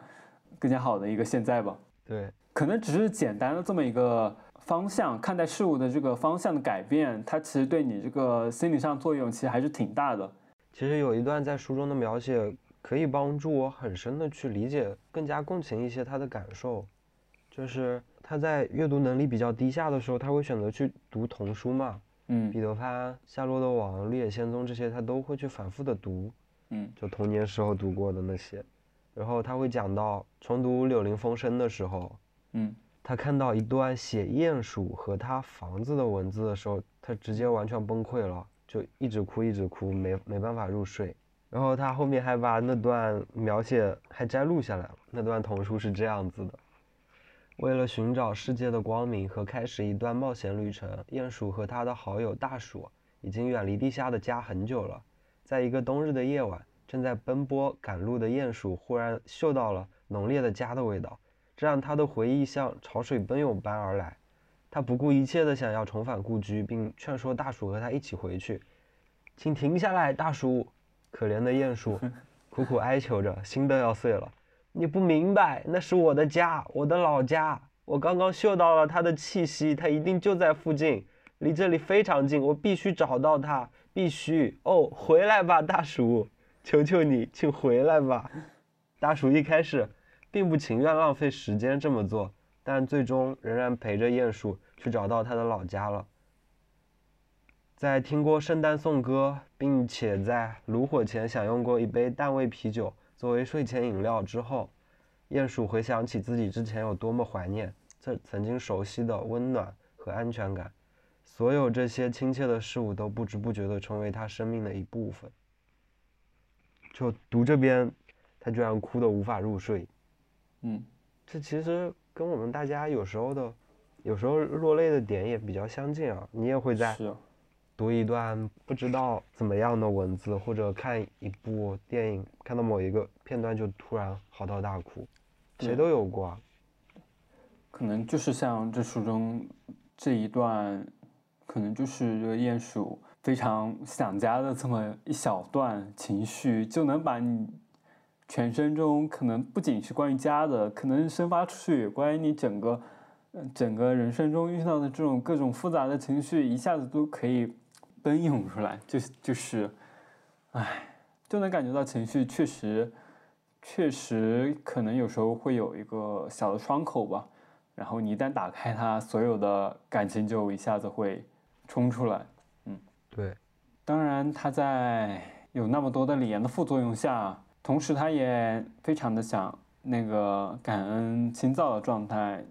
更加好的一个现在吧。对，可能只是简单的这么一个方向看待事物的这个方向的改变，它其实对你这个心理上作用其实还是挺大的。其实有一段在书中的描写，可以帮助我很深的去理解，更加共情一些他的感受。就是他在阅读能力比较低下的时候，他会选择去读童书嘛，嗯，彼得潘、夏洛的王、绿野仙踪这些，他都会去反复的读，嗯，就童年时候读过的那些。然后他会讲到重读《柳林风声》的时候，嗯，他看到一段写鼹鼠和他房子的文字的时候，他直接完全崩溃了。就一直哭，一直哭，没没办法入睡。然后他后面还把那段描写还摘录下来了。那段童书是这样子的：为了寻找世界的光明和开始一段冒险旅程，鼹鼠和他的好友大鼠已经远离地下的家很久了。在一个冬日的夜晚，正在奔波赶路的鼹鼠忽然嗅到了浓烈的家的味道，这让他的回忆像潮水奔涌般而来。他不顾一切地想要重返故居，并劝说大鼠和他一起回去。请停下来，大鼠！可怜的鼹鼠 <laughs> 苦苦哀求着，心都要碎了。你不明白，那是我的家，我的老家。我刚刚嗅到了它的气息，它一定就在附近，离这里非常近。我必须找到它，必须！哦，回来吧，大鼠！求求你，请回来吧。大鼠一开始并不情愿浪费时间这么做。但最终仍然陪着鼹鼠去找到他的老家了。在听过圣诞颂歌，并且在炉火前享用过一杯淡味啤酒作为睡前饮料之后，鼹鼠回想起自己之前有多么怀念这曾经熟悉的温暖和安全感，所有这些亲切的事物都不知不觉地成为他生命的一部分。就读这边，他居然哭得无法入睡。嗯，这其实。跟我们大家有时候的，有时候落泪的点也比较相近啊。你也会在读一段不知道怎么样的文字，或者看一部电影，看到某一个片段就突然嚎啕大哭，谁都有过。可能就是像这书中这一段，可能就是这个鼹鼠非常想家的这么一小段情绪，就能把你。全身中可能不仅是关于家的，可能生发出去关于你整个，整个人生中遇到的这种各种复杂的情绪，一下子都可以奔涌出来，就就是，唉，就能感觉到情绪确实，确实可能有时候会有一个小的窗口吧，然后你一旦打开它，所有的感情就一下子会冲出来，嗯，对，当然他在有那么多的理言的副作用下。同时，他也非常的想那个感恩清造的状态，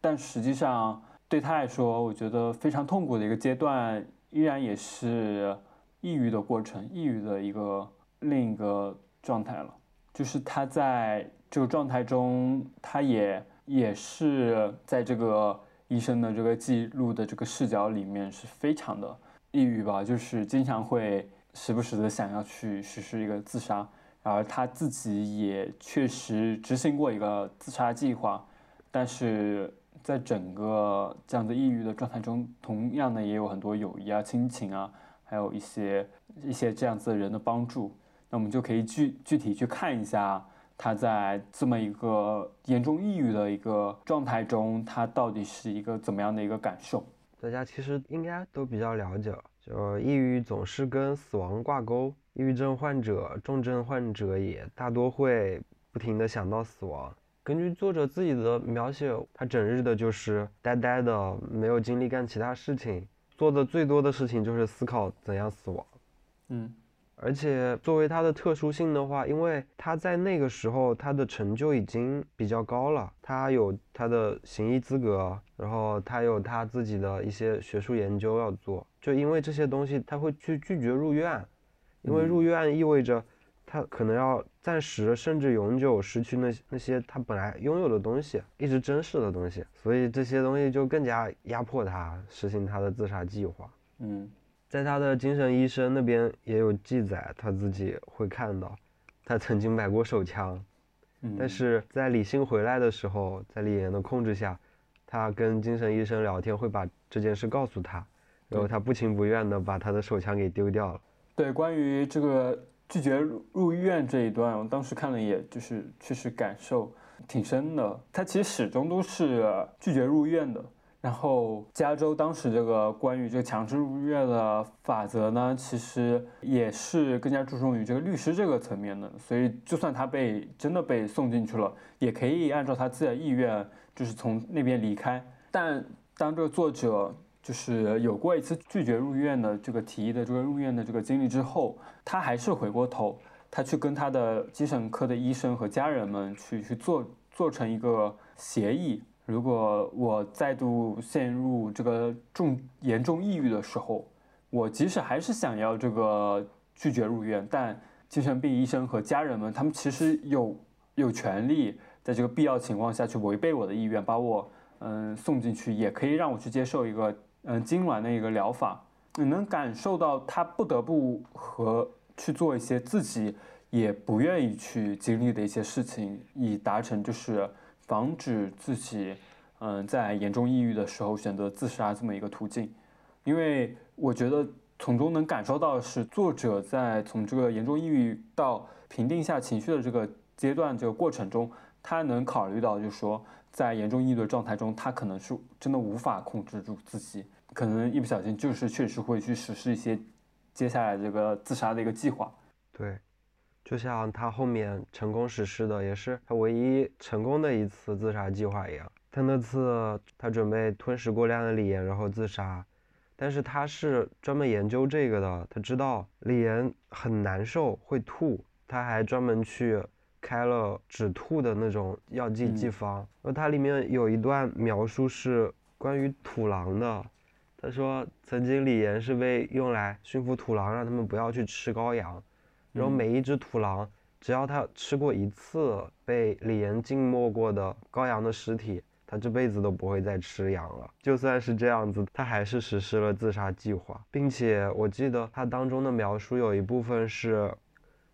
但实际上对他来说，我觉得非常痛苦的一个阶段，依然也是抑郁的过程，抑郁的一个另一个状态了。就是他在这个状态中，他也也是在这个医生的这个记录的这个视角里面，是非常的抑郁吧，就是经常会时不时的想要去实施一个自杀。而他自己也确实执行过一个自杀计划，但是在整个这样的抑郁的状态中，同样的也有很多友谊啊、亲情啊，还有一些一些这样子的人的帮助。那我们就可以具具体去看一下他在这么一个严重抑郁的一个状态中，他到底是一个怎么样的一个感受。大家其实应该都比较了解，就抑郁总是跟死亡挂钩，抑郁症患者、重症患者也大多会不停的想到死亡。根据作者自己的描写，他整日的就是呆呆的，没有精力干其他事情，做的最多的事情就是思考怎样死亡。嗯。而且作为他的特殊性的话，因为他在那个时候他的成就已经比较高了，他有他的行医资格，然后他有他自己的一些学术研究要做，就因为这些东西他会去拒绝入院，因为入院意味着他可能要暂时甚至永久失去那那些他本来拥有的东西，一直珍视的东西，所以这些东西就更加压迫他实行他的自杀计划。嗯。在他的精神医生那边也有记载，他自己会看到，他曾经买过手枪，但是在李信回来的时候，在李岩的控制下，他跟精神医生聊天会把这件事告诉他，然后他不情不愿的把他的手枪给丢掉了。对，关于这个拒绝入院这一段，我当时看了，也就是确实感受挺深的。他其实始终都是拒绝入院的。然后，加州当时这个关于这个强制入院的法则呢，其实也是更加注重于这个律师这个层面的。所以，就算他被真的被送进去了，也可以按照他自己的意愿，就是从那边离开。但当这个作者就是有过一次拒绝入院的这个提议的这个入院的这个经历之后，他还是回过头，他去跟他的精神科的医生和家人们去去做做成一个协议。如果我再度陷入这个重严重抑郁的时候，我即使还是想要这个拒绝入院，但精神病医生和家人们，他们其实有有权利在这个必要情况下去违背我的意愿，把我嗯送进去，也可以让我去接受一个嗯痉挛的一个疗法。你能感受到他不得不和去做一些自己也不愿意去经历的一些事情，以达成就是。防止自己，嗯，在严重抑郁的时候选择自杀这么一个途径，因为我觉得从中能感受到是作者在从这个严重抑郁到平定下情绪的这个阶段这个过程中，他能考虑到就是说，在严重抑郁的状态中，他可能是真的无法控制住自己，可能一不小心就是确实会去实施一些接下来这个自杀的一个计划。对。就像他后面成功实施的，也是他唯一成功的一次自杀计划一样。他那次他准备吞食过量的锂盐，然后自杀，但是他是专门研究这个的，他知道锂盐很难受，会吐，他还专门去开了止吐的那种药剂剂方。然后它里面有一段描述是关于土狼的，他说曾经李岩是被用来驯服土狼，让他们不要去吃羔羊。然后每一只土狼，只要它吃过一次被李岩浸没过的羔羊的尸体，它这辈子都不会再吃羊了。就算是这样子，他还是实施了自杀计划，并且我记得他当中的描述有一部分是，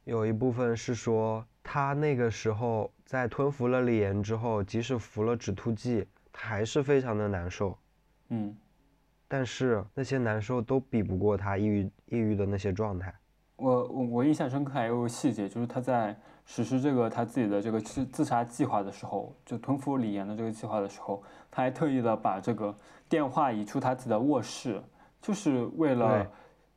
有一部分是说他那个时候在吞服了李岩之后，即使服了止吐剂，他还是非常的难受。嗯，但是那些难受都比不过他抑郁抑郁的那些状态。我我我印象深刻还有个细节，就是他在实施这个他自己的这个自自杀计划的时候，就吞服李岩的这个计划的时候，他还特意的把这个电话移出他自己的卧室，就是为了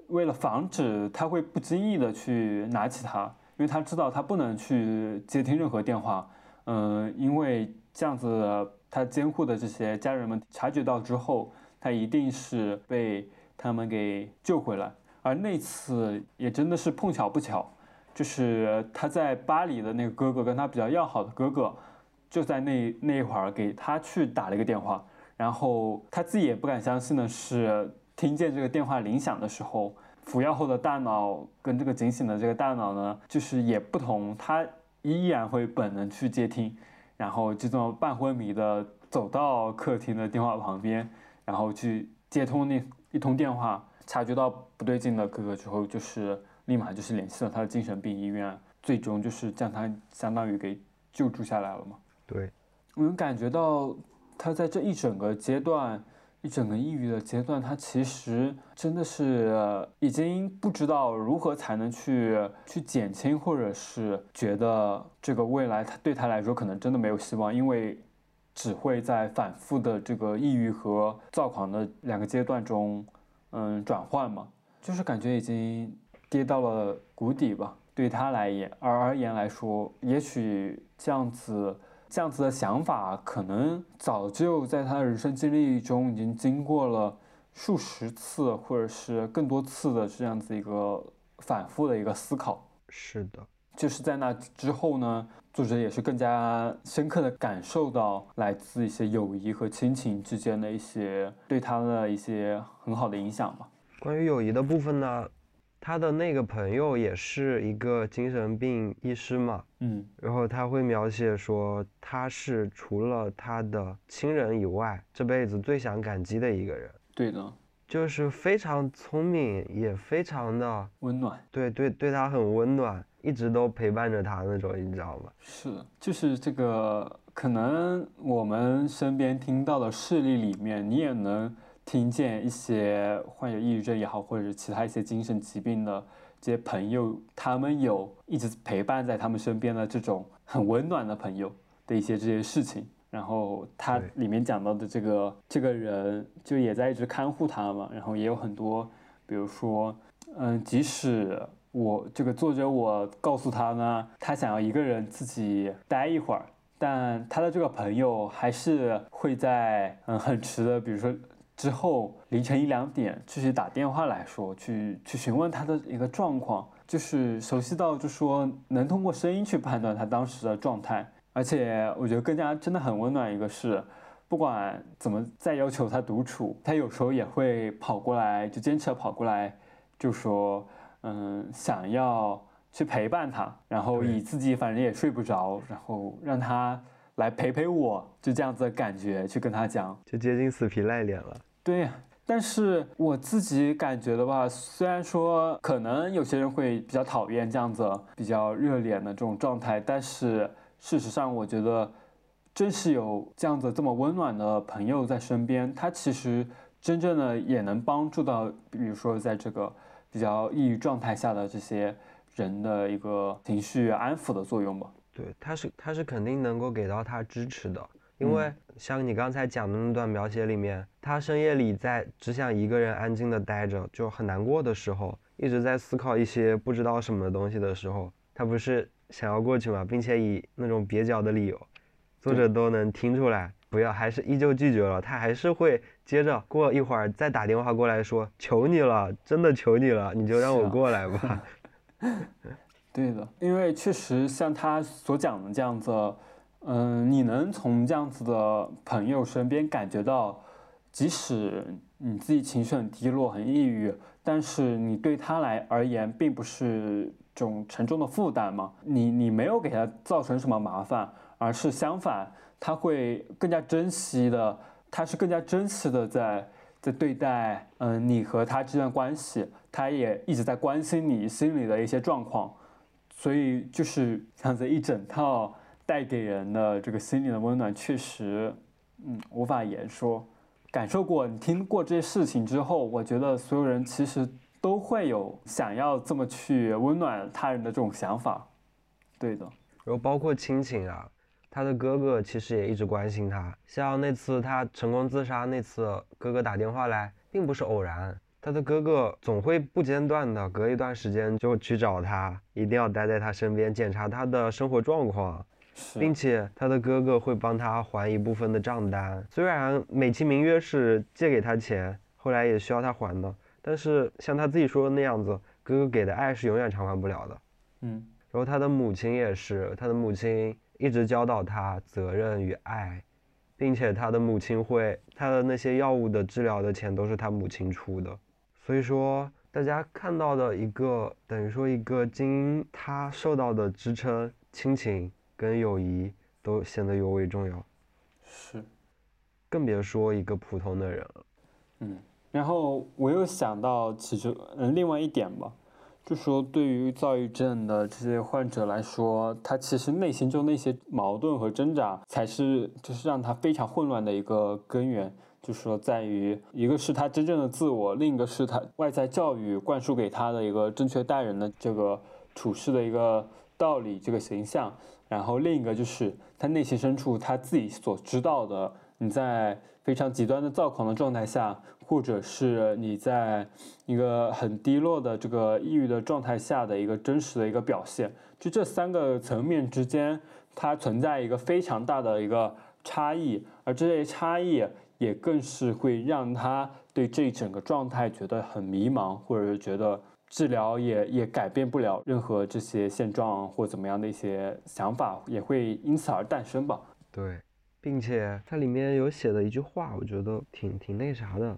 为了防止他会不经意的去拿起它，因为他知道他不能去接听任何电话，嗯，因为这样子他监护的这些家人们察觉到之后，他一定是被他们给救回来。而那次也真的是碰巧不巧，就是他在巴黎的那个哥哥跟他比较要好的哥哥，就在那那一会儿给他去打了一个电话，然后他自己也不敢相信的是，听见这个电话铃响的时候，服药后的大脑跟这个警醒的这个大脑呢，就是也不同，他依然会本能去接听，然后就这么半昏迷的走到客厅的电话旁边，然后去接通那一通电话。察觉到不对劲的哥哥之后，就是立马就是联系了他的精神病医院，最终就是将他相当于给救助下来了嘛。对，我能感觉到他在这一整个阶段，一整个抑郁的阶段，他其实真的是已经不知道如何才能去去减轻，或者是觉得这个未来他对他来说可能真的没有希望，因为只会在反复的这个抑郁和躁狂的两个阶段中，嗯，转换嘛，就是感觉已经跌到了谷底吧。对他来言而而言来说，也许这样子。这样子的想法，可能早就在他的人生经历中已经经过了数十次，或者是更多次的这样子一个反复的一个思考。是的，就是在那之后呢，作者也是更加深刻的感受到来自一些友谊和亲情之间的一些对他的一些很好的影响吧。关于友谊的部分呢？他的那个朋友也是一个精神病医师嘛，嗯，然后他会描写说他是除了他的亲人以外，这辈子最想感激的一个人。对的，就是非常聪明，也非常的温暖。对对，对他很温暖，一直都陪伴着他那种，你知道吗？是，就是这个，可能我们身边听到的事例里面，你也能。听见一些患有抑郁症也好，或者是其他一些精神疾病的这些朋友，他们有一直陪伴在他们身边的这种很温暖的朋友的一些这些事情。然后他里面讲到的这个这个人就也在一直看护他嘛。然后也有很多，比如说，嗯，即使我这个作者我告诉他呢，他想要一个人自己待一会儿，但他的这个朋友还是会在嗯很迟的，比如说。之后凌晨一两点继续打电话来说，去去询问他的一个状况，就是熟悉到就说能通过声音去判断他当时的状态，而且我觉得更加真的很温暖一个是，不管怎么再要求他独处，他有时候也会跑过来，就坚持跑过来，就说嗯想要去陪伴他，然后以自己反正也睡不着，然后让他。来陪陪我，就这样子的感觉去跟他讲，就接近死皮赖脸了。对，但是我自己感觉的话，虽然说可能有些人会比较讨厌这样子比较热脸的这种状态，但是事实上，我觉得真是有这样子这么温暖的朋友在身边，他其实真正的也能帮助到，比如说在这个比较抑郁状态下的这些人的一个情绪安抚的作用吧。对，他是他是肯定能够给到他支持的，因为像你刚才讲的那段描写里面，他深夜里在只想一个人安静的待着，就很难过的时候，一直在思考一些不知道什么东西的时候，他不是想要过去嘛？并且以那种蹩脚的理由，作者都能听出来，不要，还是依旧拒绝了，他还是会接着过一会儿再打电话过来说，求你了，真的求你了，你就让我过来吧。<laughs> 对的，因为确实像他所讲的这样子，嗯，你能从这样子的朋友身边感觉到，即使你自己情绪很低落、很抑郁，但是你对他来而言并不是这种沉重的负担嘛。你你没有给他造成什么麻烦，而是相反，他会更加珍惜的，他是更加珍惜的在在对待嗯你和他这段关系，他也一直在关心你心里的一些状况。所以就是这样子一整套带给人的这个心灵的温暖，确实，嗯，无法言说。感受过，你听过这些事情之后，我觉得所有人其实都会有想要这么去温暖他人的这种想法。对的。然后包括亲情啊，他的哥哥其实也一直关心他。像那次他成功自杀那次，哥哥打电话来，并不是偶然。他的哥哥总会不间断的隔一段时间就去找他，一定要待在他身边，检查他的生活状况，并且他的哥哥会帮他还一部分的账单。虽然美其名曰是借给他钱，后来也需要他还的，但是像他自己说的那样子，哥哥给的爱是永远偿还不了的。嗯，然后他的母亲也是，他的母亲一直教导他责任与爱，并且他的母亲会他的那些药物的治疗的钱都是他母亲出的。所以说，大家看到的一个等于说一个精英，他受到的支撑、亲情跟友谊都显得尤为重要。是，更别说一个普通的人了。嗯，然后我又想到其实嗯另外一点吧，就说对于躁郁症的这些患者来说，他其实内心中那些矛盾和挣扎，才是就是让他非常混乱的一个根源。就是说，在于一个是他真正的自我，另一个是他外在教育灌输给他的一个正确待人的这个处事的一个道理，这个形象。然后另一个就是他内心深处他自己所知道的，你在非常极端的躁狂的状态下，或者是你在一个很低落的这个抑郁的状态下的一个真实的一个表现。就这三个层面之间，它存在一个非常大的一个差异，而这些差异。也更是会让他对这整个状态觉得很迷茫，或者是觉得治疗也也改变不了任何这些现状或怎么样的一些想法，也会因此而诞生吧。对，并且它里面有写的一句话，我觉得挺挺那啥的，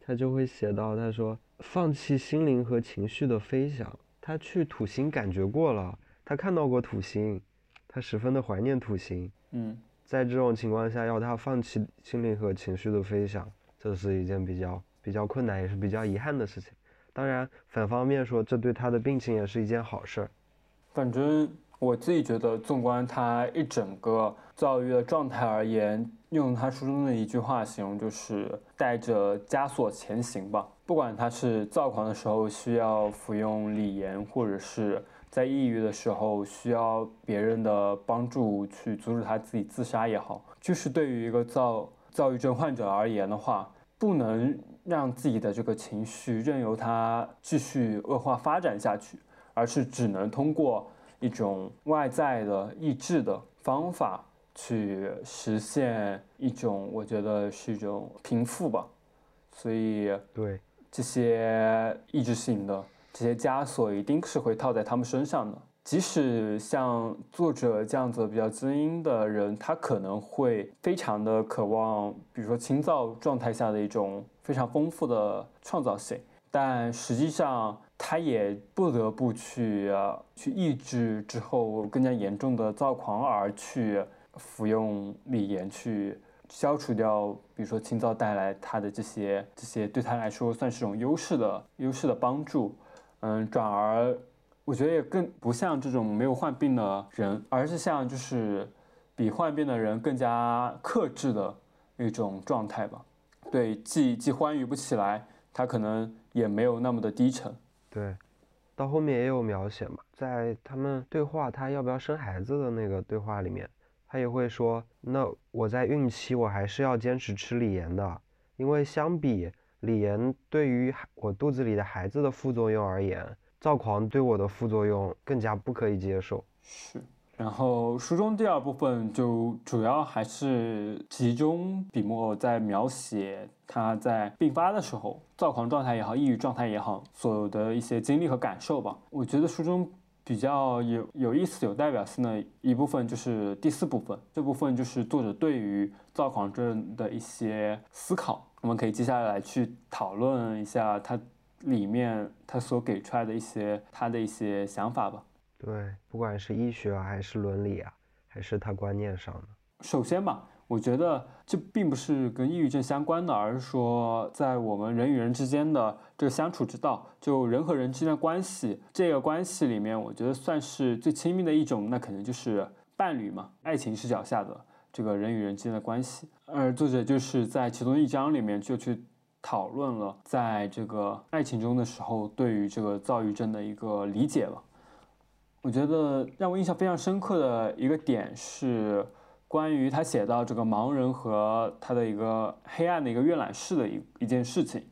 他就会写到，他说放弃心灵和情绪的飞翔，他去土星感觉过了，他看到过土星，他十分的怀念土星。嗯。在这种情况下，要他放弃心灵和情绪的飞翔，这是一件比较比较困难，也是比较遗憾的事情。当然，反方面说，这对他的病情也是一件好事儿。反正我自己觉得，纵观他一整个躁郁的状态而言，用他书中的一句话形容，就是带着枷锁前行吧。不管他是躁狂的时候需要服用锂盐，或者是。在抑郁的时候，需要别人的帮助去阻止他自己自杀也好，就是对于一个躁躁郁症患者而言的话，不能让自己的这个情绪任由它继续恶化发展下去，而是只能通过一种外在的抑制的方法去实现一种，我觉得是一种平复吧。所以，对这些抑制性的。这些枷锁一定是会套在他们身上的。即使像作者这样子比较精英的人，他可能会非常的渴望，比如说清躁状态下的一种非常丰富的创造性，但实际上他也不得不去啊去抑制之后更加严重的躁狂，而去服用锂盐去消除掉，比如说清躁带来他的这些这些对他来说算是种优势的优势的帮助。嗯，转而我觉得也更不像这种没有患病的人，而是像就是比患病的人更加克制的一种状态吧。对，既既欢愉不起来，他可能也没有那么的低沉。对，到后面也有描写嘛，在他们对话他要不要生孩子的那个对话里面，他也会说，那我在孕期我还是要坚持吃锂盐的，因为相比。锂盐对于我肚子里的孩子的副作用而言，躁狂对我的副作用更加不可以接受。是，然后书中第二部分就主要还是集中笔墨在描写他在病发的时候，躁狂状态也好，抑郁状态也好，所有的一些经历和感受吧。我觉得书中比较有有意思、有代表性的一部分就是第四部分，这部分就是作者对于躁狂症的一些思考。我们可以接下来去讨论一下它里面它所给出来的一些他的一些想法吧。对，不管是医学啊还是伦理啊，还是他观念上的。首先吧，我觉得这并不是跟抑郁症相关的，而是说在我们人与人之间的这个相处之道，就人和人之间的关系，这个关系里面，我觉得算是最亲密的一种，那可能就是伴侣嘛，爱情视角下的。这个人与人之间的关系，而作者就是在其中一章里面就去讨论了，在这个爱情中的时候，对于这个躁郁症的一个理解吧。我觉得让我印象非常深刻的一个点是，关于他写到这个盲人和他的一个黑暗的一个阅览室的一一件事情。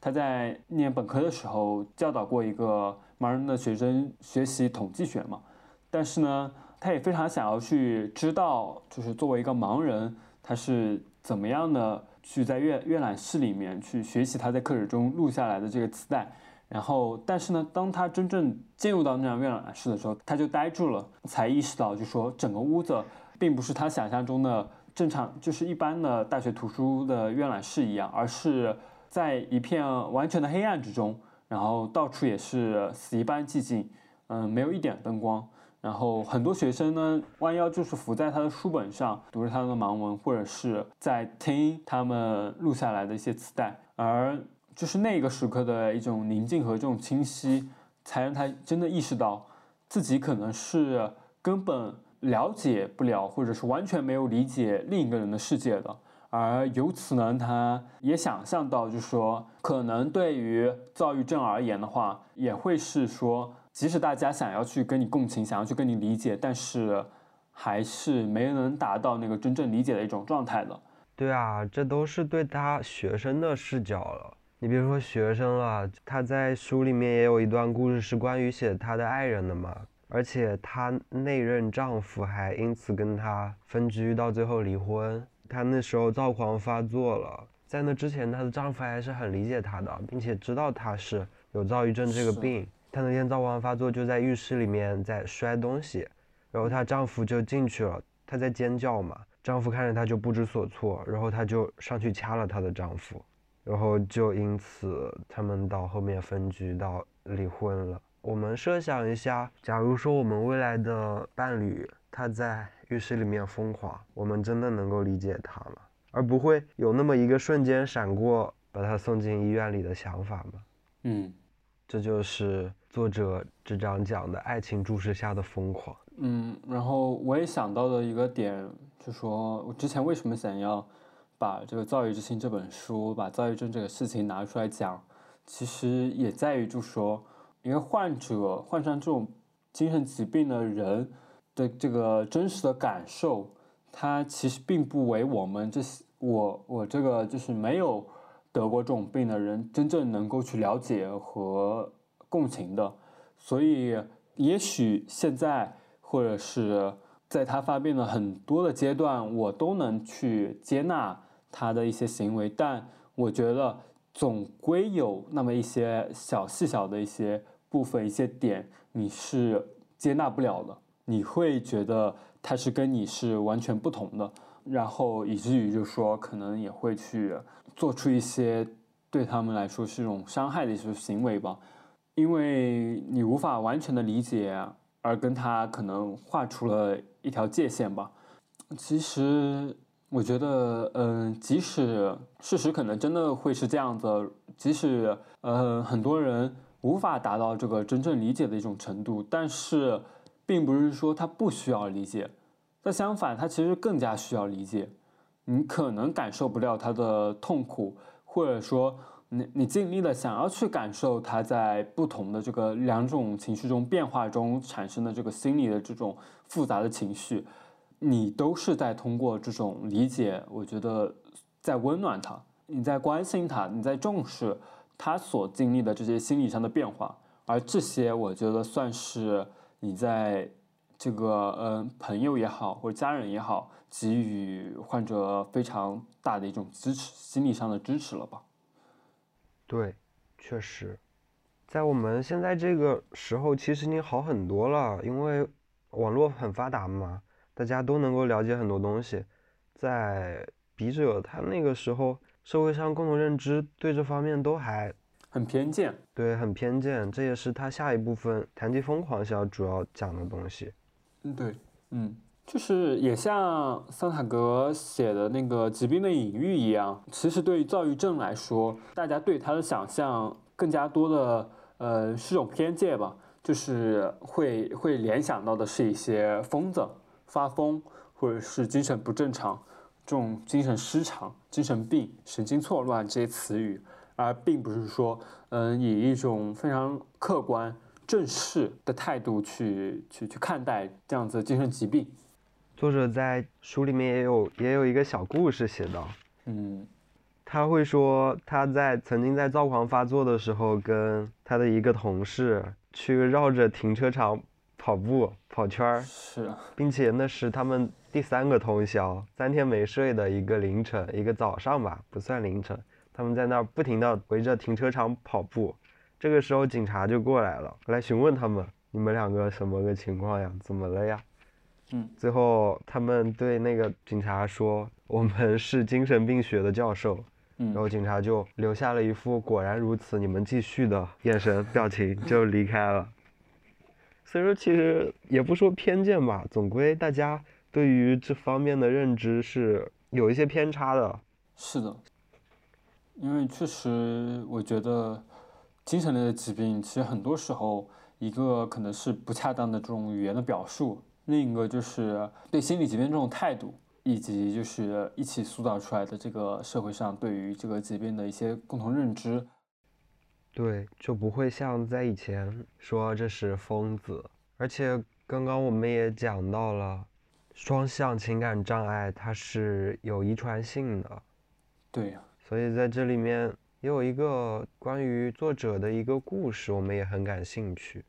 他在念本科的时候教导过一个盲人的学生学习统计学嘛，但是呢。他也非常想要去知道，就是作为一个盲人，他是怎么样的去在阅阅览室里面去学习他在课室中录下来的这个磁带。然后，但是呢，当他真正进入到那张阅览室的时候，他就呆住了，才意识到，就说整个屋子并不是他想象中的正常，就是一般的大学图书的阅览室一样，而是在一片完全的黑暗之中，然后到处也是死一般寂静，嗯，没有一点灯光。然后很多学生呢，弯腰就是伏在他的书本上，读着他的盲文，或者是在听他们录下来的一些磁带。而就是那个时刻的一种宁静和这种清晰，才让他真的意识到自己可能是根本了解不了，或者是完全没有理解另一个人的世界的。而由此呢，他也想象到，就是说，可能对于躁郁症而言的话，也会是说，即使大家想要去跟你共情，想要去跟你理解，但是还是没能达到那个真正理解的一种状态的。对啊，这都是对他学生的视角了。你别说学生了，他在书里面也有一段故事是关于写他的爱人的嘛，而且她那任丈夫还因此跟她分居，到最后离婚。她那时候躁狂发作了，在那之前，她的丈夫还是很理解她的，并且知道她是有躁郁症这个病。她那天躁狂发作就在浴室里面在摔东西，然后她丈夫就进去了，她在尖叫嘛，丈夫看着她就不知所措，然后她就上去掐了她的丈夫。然后就因此，他们到后面分居到离婚了。我们设想一下，假如说我们未来的伴侣他在浴室里面疯狂，我们真的能够理解他吗？而不会有那么一个瞬间闪过把他送进医院里的想法吗？嗯，这就是作者这章讲的爱情注视下的疯狂。嗯，然后我也想到的一个点，就说我之前为什么想要。把这个《躁郁之心》这本书，把躁郁症这个事情拿出来讲，其实也在于，就说，因为患者患上这种精神疾病的人的这个真实的感受，他其实并不为我们这些我我这个就是没有得过这种病的人真正能够去了解和共情的，所以也许现在或者是在他发病的很多的阶段，我都能去接纳。他的一些行为，但我觉得总归有那么一些小细小的一些部分、一些点，你是接纳不了的。你会觉得他是跟你是完全不同的，然后以至于就说可能也会去做出一些对他们来说是一种伤害的一些行为吧，因为你无法完全的理解，而跟他可能画出了一条界限吧。其实。我觉得，嗯，即使事实可能真的会是这样子，即使，呃，很多人无法达到这个真正理解的一种程度，但是，并不是说他不需要理解，那相反，他其实更加需要理解。你可能感受不了他的痛苦，或者说，你你尽力的想要去感受他在不同的这个两种情绪中变化中产生的这个心理的这种复杂的情绪。你都是在通过这种理解，我觉得在温暖他，你在关心他，你在重视他所经历的这些心理上的变化，而这些我觉得算是你在这个嗯朋友也好或者家人也好，给予患者非常大的一种支持，心理上的支持了吧？对，确实，在我们现在这个时候，其实你好很多了，因为网络很发达嘛。大家都能够了解很多东西，在笔者他那个时候，社会上共同认知对这方面都还很偏见，对，很偏见，这也是他下一部分《谈及疯狂》想要主要讲的东西。嗯，对，嗯，就是也像桑塔格写的那个疾病的隐喻一样，其实对于躁郁症来说，大家对他的想象更加多的，呃，是种偏见吧，就是会会联想到的是一些疯子。发疯，或者是精神不正常，这种精神失常、精神病、神经错乱这些词语，而并不是说，嗯，以一种非常客观、正式的态度去去去看待这样子的精神疾病。作者在书里面也有也有一个小故事写到，嗯，他会说他在曾经在躁狂发作的时候，跟他的一个同事去绕着停车场。跑步跑圈儿是，并且那是他们第三个通宵，三天没睡的一个凌晨，一个早上吧，不算凌晨。他们在那儿不停地围着停车场跑步。这个时候警察就过来了，来询问他们：“你们两个什么个情况呀？怎么了呀？”嗯，最后他们对那个警察说：“我们是精神病学的教授。”嗯，然后警察就留下了一副“果然如此，你们继续”的眼神表情，就离开了。所以说，其实也不说偏见吧，总归大家对于这方面的认知是有一些偏差的。是的，因为确实，我觉得精神类的疾病，其实很多时候一个可能是不恰当的这种语言的表述，另一个就是对心理疾病这种态度，以及就是一起塑造出来的这个社会上对于这个疾病的一些共同认知。对，就不会像在以前说这是疯子，而且刚刚我们也讲到了，双向情感障碍它是有遗传性的。对呀，所以在这里面也有一个关于作者的一个故事，我们也很感兴趣。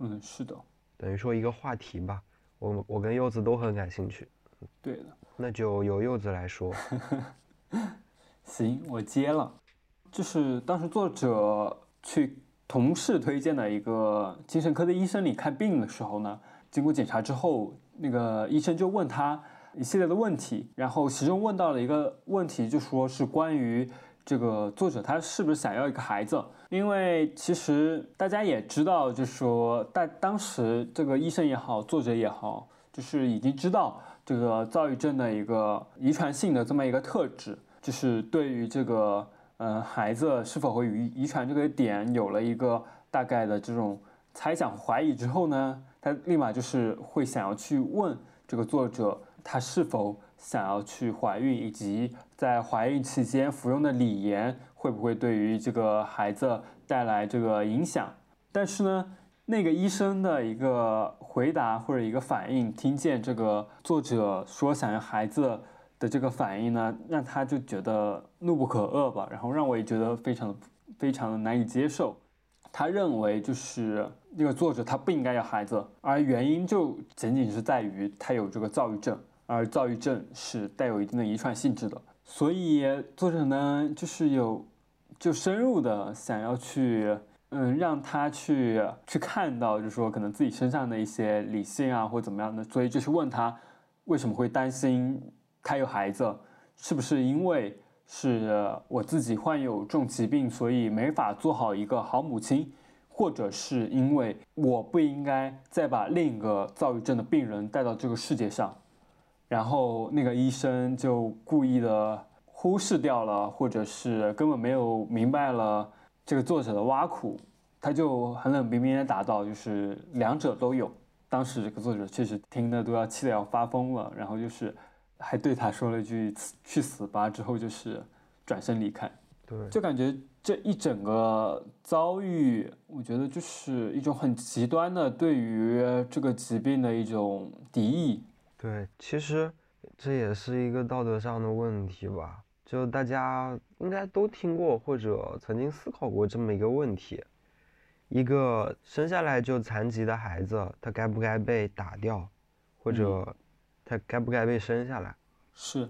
嗯，是的，等于说一个话题吧，我我跟柚子都很感兴趣。对的，那就由柚子来说。<laughs> 行，我接了，就是当时作者。去同事推荐的一个精神科的医生里看病的时候呢，经过检查之后，那个医生就问他一系列的问题，然后其中问到了一个问题，就说是关于这个作者他是不是想要一个孩子，因为其实大家也知道，就是说但当时这个医生也好，作者也好，就是已经知道这个躁郁症的一个遗传性的这么一个特质，就是对于这个。嗯，孩子是否会遗遗传这个点有了一个大概的这种猜想怀疑之后呢，他立马就是会想要去问这个作者，他是否想要去怀孕，以及在怀孕期间服用的锂盐会不会对于这个孩子带来这个影响。但是呢，那个医生的一个回答或者一个反应，听见这个作者说想要孩子。的这个反应呢，让他就觉得怒不可遏吧，然后让我也觉得非常的非常的难以接受。他认为就是那个作者他不应该要孩子，而原因就仅仅是在于他有这个躁郁症，而躁郁症是带有一定的遗传性质的。所以作者呢，就是有就深入的想要去嗯让他去去看到，就是说可能自己身上的一些理性啊或怎么样的，所以就是问他为什么会担心。他有孩子，是不是因为是我自己患有重疾病，所以没法做好一个好母亲，或者是因为我不应该再把另一个躁郁症的病人带到这个世界上？然后那个医生就故意的忽视掉了，或者是根本没有明白了这个作者的挖苦，他就很冷冰冰的答道：“就是两者都有。”当时这个作者确实听的都要气得要发疯了，然后就是。还对他说了一句“去死吧”，之后就是转身离开。对，就感觉这一整个遭遇，我觉得就是一种很极端的对于这个疾病的一种敌意。对，其实这也是一个道德上的问题吧。就大家应该都听过或者曾经思考过这么一个问题：一个生下来就残疾的孩子，他该不该被打掉，或者？他该不该被生下来？是，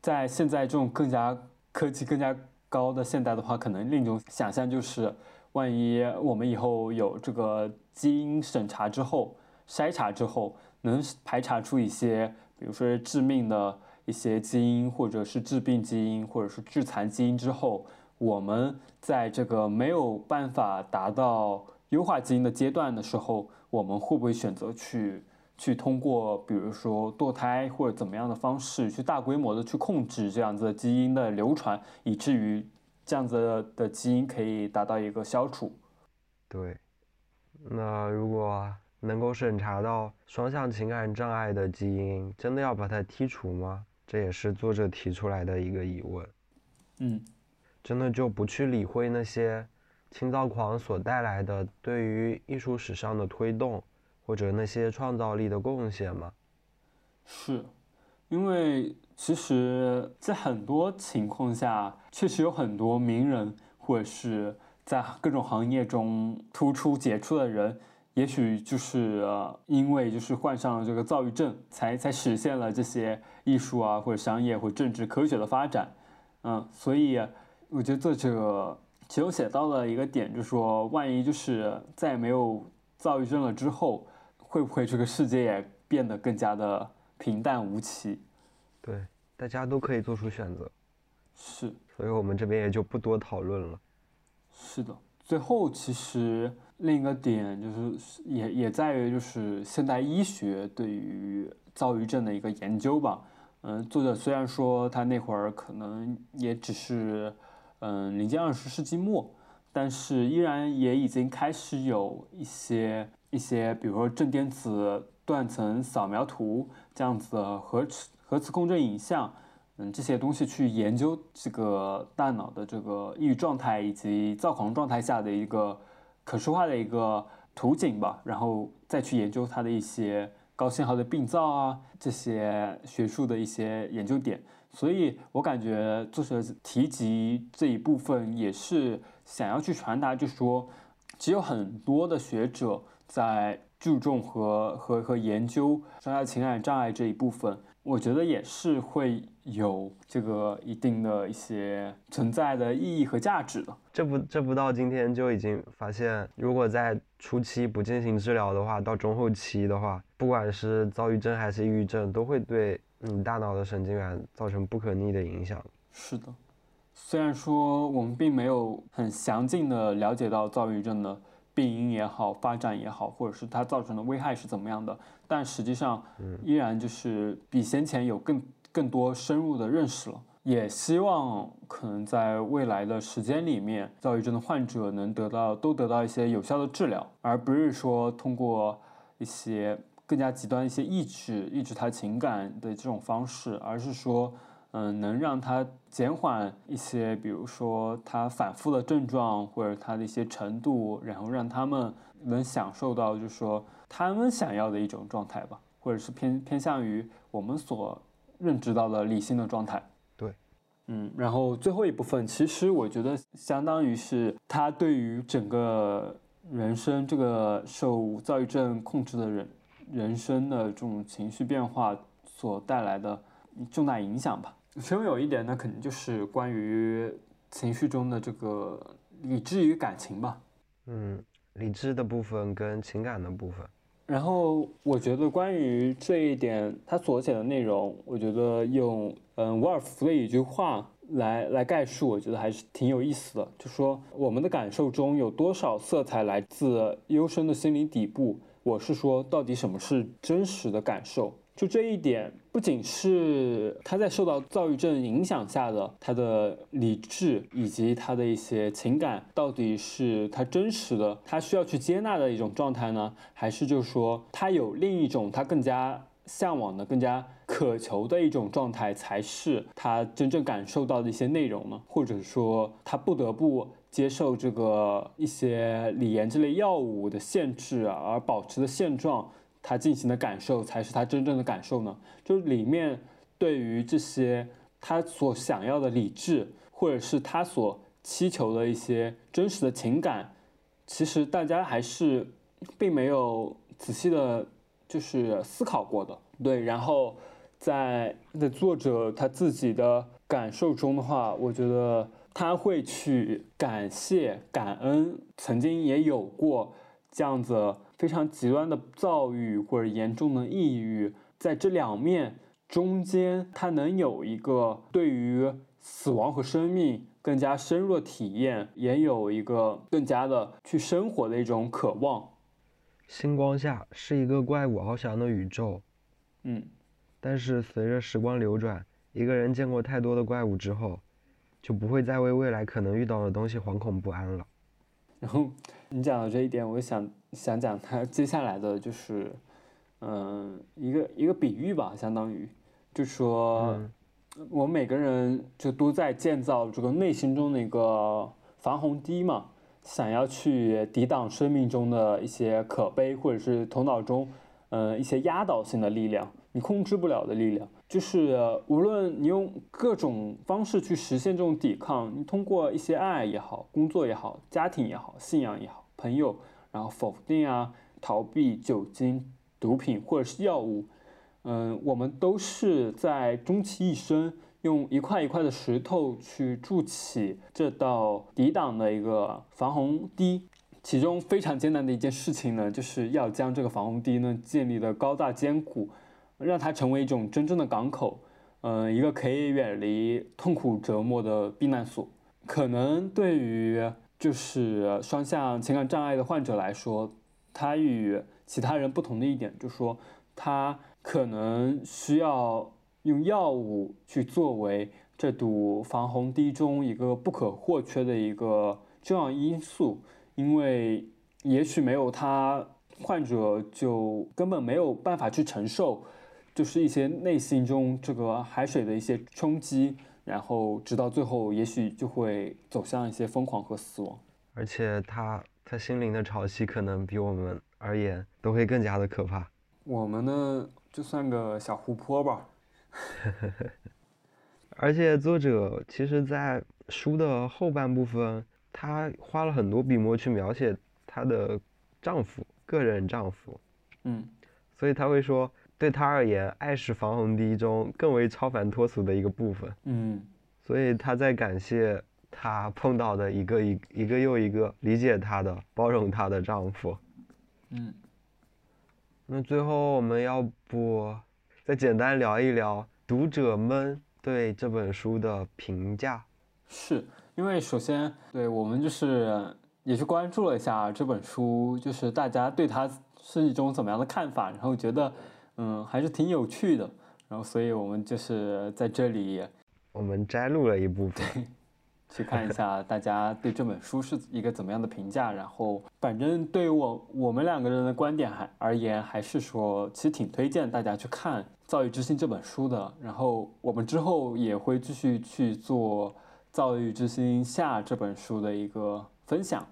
在现在这种更加科技更加高的现代的话，可能另一种想象就是，万一我们以后有这个基因审查之后、筛查之后，能排查出一些，比如说致命的一些基因，或者是致病基因，或者是致残基因之后，我们在这个没有办法达到优化基因的阶段的时候，我们会不会选择去？去通过比如说堕胎或者怎么样的方式，去大规模的去控制这样子的基因的流传，以至于这样子的基因可以达到一个消除。对，那如果能够审查到双向情感障碍的基因，真的要把它剔除吗？这也是作者提出来的一个疑问。嗯，真的就不去理会那些轻躁狂所带来的对于艺术史上的推动。或者那些创造力的贡献吗？是，因为其实，在很多情况下，确实有很多名人，或者是在各种行业中突出杰出的人，也许就是因为就是患上了这个躁郁症，才才实现了这些艺术啊，或者商业或政治科学的发展。嗯，所以我觉得作者其中写到了一个点，就是说，万一就是再也没有躁郁症了之后。会不会这个世界也变得更加的平淡无奇？对，大家都可以做出选择。是，所以我们这边也就不多讨论了。是的，最后其实另一个点就是也也在于就是现代医学对于躁郁症的一个研究吧。嗯，作者虽然说他那会儿可能也只是嗯临近二十世纪末，但是依然也已经开始有一些一些，比如说正电子断层扫描图这样子的核磁核磁共振影像，嗯，这些东西去研究这个大脑的这个抑郁状态以及躁狂状态下的一个可视化的一个图景吧，然后再去研究它的一些高信号的病灶啊，这些学术的一些研究点。所以我感觉作者提及这一部分也是想要去传达，就是说，只有很多的学者在注重和和和研究双向情感障碍这一部分，我觉得也是会有这个一定的一些存在的意义和价值的。这不这不到今天就已经发现，如果在初期不进行治疗的话，到中后期的话，不管是躁郁症还是抑郁症，都会对。你大脑的神经元造成不可逆的影响。是的，虽然说我们并没有很详尽的了解到躁郁症的病因也好、发展也好，或者是它造成的危害是怎么样的，但实际上，依然就是比先前有更更多深入的认识了。也希望可能在未来的时间里面，躁郁症的患者能得到都得到一些有效的治疗，而不是说通过一些。更加极端一些抑制抑制他情感的这种方式，而是说，嗯，能让他减缓一些，比如说他反复的症状或者他的一些程度，然后让他们能享受到，就是说他们想要的一种状态吧，或者是偏偏向于我们所认知到的理性的状态。对，嗯，然后最后一部分，其实我觉得相当于是他对于整个人生这个受躁郁症控制的人。人生的这种情绪变化所带来的重大影响吧。其中有一点呢，肯定就是关于情绪中的这个理智与感情吧。嗯，理智的部分跟情感的部分。然后我觉得关于这一点，他所写的内容，我觉得用嗯沃尔夫的一句话来来概述，我觉得还是挺有意思的。就说我们的感受中有多少色彩来自幽深的心灵底部。我是说，到底什么是真实的感受？就这一点，不仅是他在受到躁郁症影响下的他的理智以及他的一些情感，到底是他真实的，他需要去接纳的一种状态呢？还是就是说，他有另一种他更加向往的、更加渴求的一种状态，才是他真正感受到的一些内容呢？或者说，他不得不？接受这个一些锂盐这类药物的限制而保持的现状，他进行的感受才是他真正的感受呢？就是里面对于这些他所想要的理智，或者是他所祈求的一些真实的情感，其实大家还是并没有仔细的，就是思考过的。对，然后在的作者他自己的感受中的话，我觉得。他会去感谢、感恩，曾经也有过这样子非常极端的躁郁或者严重的抑郁，在这两面中间，他能有一个对于死亡和生命更加深入的体验，也有一个更加的去生活的一种渴望。星光下是一个怪物翱翔的宇宙，嗯，但是随着时光流转，一个人见过太多的怪物之后。就不会再为未来可能遇到的东西惶恐不安了。然后你讲到这一点，我想想讲他接下来的就是，嗯，一个一个比喻吧，相当于，就说，我们每个人就都在建造这个内心中的一个防洪堤嘛，想要去抵挡生命中的一些可悲，或者是头脑中，嗯，一些压倒性的力量，你控制不了的力量。就是无论你用各种方式去实现这种抵抗，你通过一些爱也好，工作也好，家庭也好，信仰也好，朋友，然后否定啊，逃避酒精、毒品或者是药物，嗯，我们都是在终其一生用一块一块的石头去筑起这道抵挡的一个防洪堤，其中非常艰难的一件事情呢，就是要将这个防洪堤呢建立的高大坚固。让它成为一种真正的港口，嗯，一个可以远离痛苦折磨的避难所。可能对于就是双向情感障碍的患者来说，他与其他人不同的一点就是说，他可能需要用药物去作为这堵防洪堤中一个不可或缺的一个重要因素，因为也许没有他，患者就根本没有办法去承受，就是一些内心中这个海水的一些冲击，然后直到最后，也许就会走向一些疯狂和死亡。而且他他心灵的潮汐可能比我们而言都会更加的可怕。我们呢，就算个小湖泊吧。<laughs> 而且作者其实，在书的后半部分，他花了很多笔墨去描写她的丈夫，个人丈夫。嗯，所以他会说，对他而言，爱是防洪堤中更为超凡脱俗的一个部分。嗯，所以他在感谢她碰到的一个一一个又一个理解她的、包容她的丈夫。嗯，那最后我们要不再简单聊一聊读者们对这本书的评价？是因为首先对我们就是也去关注了一下这本书，就是大家对它是一种怎么样的看法，然后觉得嗯还是挺有趣的，然后所以我们就是在这里我们摘录了一部分，去看一下大家对这本书是一个怎么样的评价，然后反正对于我我们两个人的观点还而言，还是说其实挺推荐大家去看《造诣之心》这本书的，然后我们之后也会继续去做。《造诣之心下》这本书的一个分享，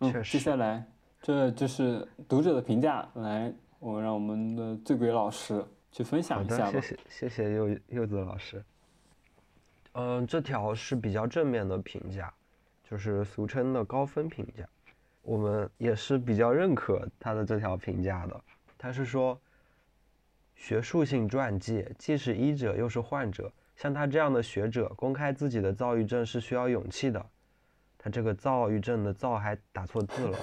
嗯，接下来这就是读者的评价，来，我让我们的醉鬼老师去分享一下吧。谢谢谢谢柚柚子老师。嗯，这条是比较正面的评价，就是俗称的高分评价，我们也是比较认可他的这条评价的。他是说，学术性传记既是医者又是患者。像他这样的学者公开自己的躁郁症是需要勇气的。他这个躁郁症的“躁”还打错字了。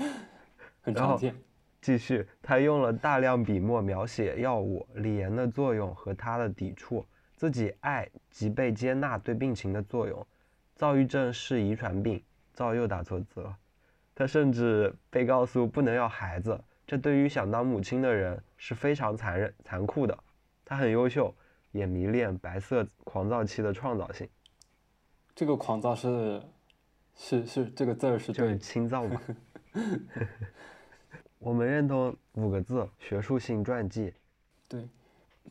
<laughs> 很常见。继续，他用了大量笔墨描写药物、李岩的作用和他的抵触，自己爱及被接纳对病情的作用。躁郁症是遗传病，躁又打错字了。他甚至被告诉不能要孩子，这对于想当母亲的人是非常残忍、残酷的。他很优秀。也迷恋白色狂躁期的创造性。这个狂躁是，是是这个字儿是就是轻躁嘛。我们认同五个字：学术性传记。对，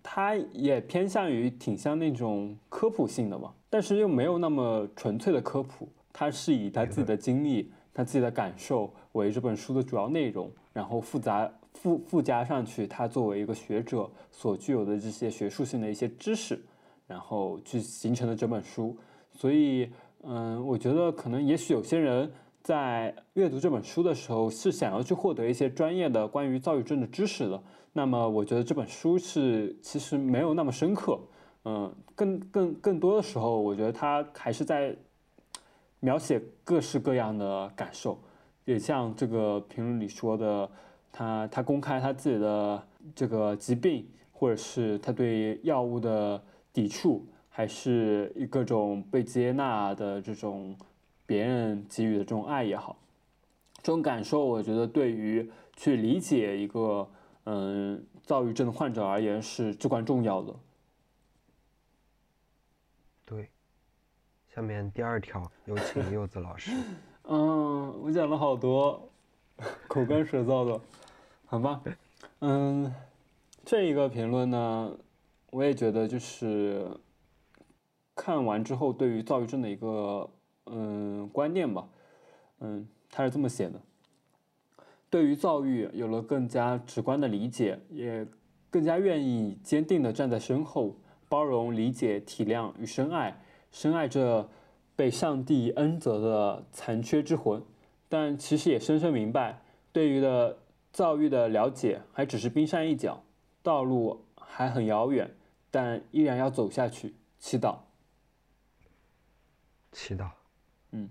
它也偏向于挺像那种科普性的嘛，但是又没有那么纯粹的科普。它是以他自己的经历、他自己的感受为这本书的主要内容，然后复杂。附附加上去，他作为一个学者所具有的这些学术性的一些知识，然后去形成的这本书。所以，嗯，我觉得可能也许有些人在阅读这本书的时候是想要去获得一些专业的关于躁郁症的知识的。那么，我觉得这本书是其实没有那么深刻。嗯，更更更多的时候，我觉得他还是在描写各式各样的感受，也像这个评论里说的。他他公开他自己的这个疾病，或者是他对药物的抵触，还是各种被接纳的这种别人给予的这种爱也好，这种感受，我觉得对于去理解一个嗯躁郁症的患者而言是至关重要的。对，下面第二条有请柚子老师。<laughs> 嗯，我讲了好多，口干舌燥的。好吧，嗯，这一个评论呢，我也觉得就是看完之后对于躁郁症的一个嗯观念吧，嗯，他是这么写的：对于躁郁有了更加直观的理解，也更加愿意坚定的站在身后，包容、理解、体谅与深爱，深爱这被上帝恩泽的残缺之魂，但其实也深深明白，对于的。躁郁的了解还只是冰山一角，道路还很遥远，但依然要走下去。祈祷，祈祷，嗯，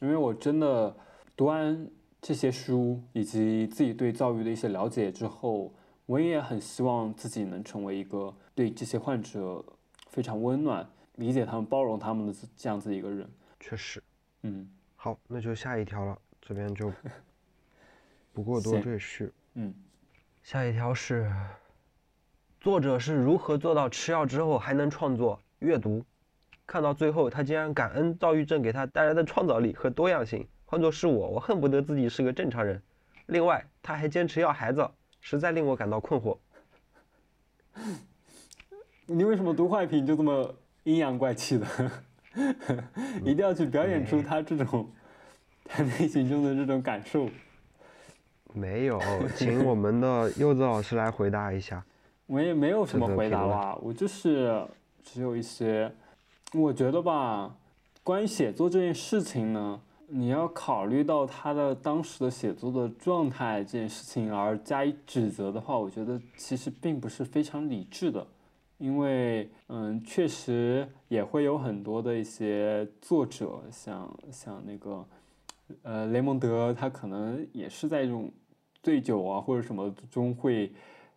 因为我真的读完这些书，以及自己对教育的一些了解之后，我也很希望自己能成为一个对这些患者非常温暖、理解他们、包容他们的这样子一个人。确实，嗯，好，那就下一条了，这边就。<laughs> 不过多赘述。嗯，下一条是，作者是如何做到吃药之后还能创作？阅读，看到最后，他竟然感恩躁郁症给他带来的创造力和多样性。换作是我，我恨不得自己是个正常人。另外，他还坚持要孩子，实在令我感到困惑。你为什么读坏评就这么阴阳怪气的？<laughs> 一定要去表演出他这种他内心中的这种感受。没有，<laughs> 请我们的柚子老师来回答一下。我也没有什么回答吧，我就是只有一些，我觉得吧，关于写作这件事情呢，你要考虑到他的当时的写作的状态这件事情而加以指责的话，我觉得其实并不是非常理智的，因为嗯，确实也会有很多的一些作者，像像那个呃雷蒙德，他可能也是在这种。醉酒啊，或者什么中会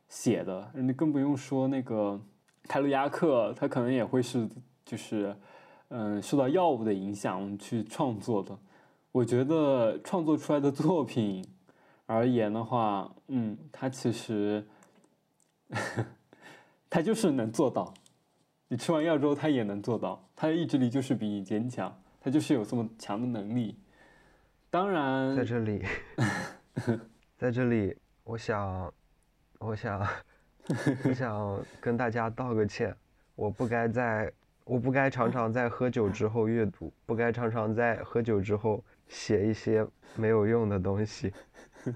写的，你更不用说那个凯鲁亚克，他可能也会是就是嗯受到药物的影响去创作的。我觉得创作出来的作品而言的话，嗯，他其实 <laughs> 他就是能做到。你吃完药之后，他也能做到，他的意志力就是比你坚强，他就是有这么强的能力。当然，在这里。<laughs> 在这里，我想，我想，我想跟大家道个歉。我不该在，我不该常常在喝酒之后阅读，不该常常在喝酒之后写一些没有用的东西。<laughs>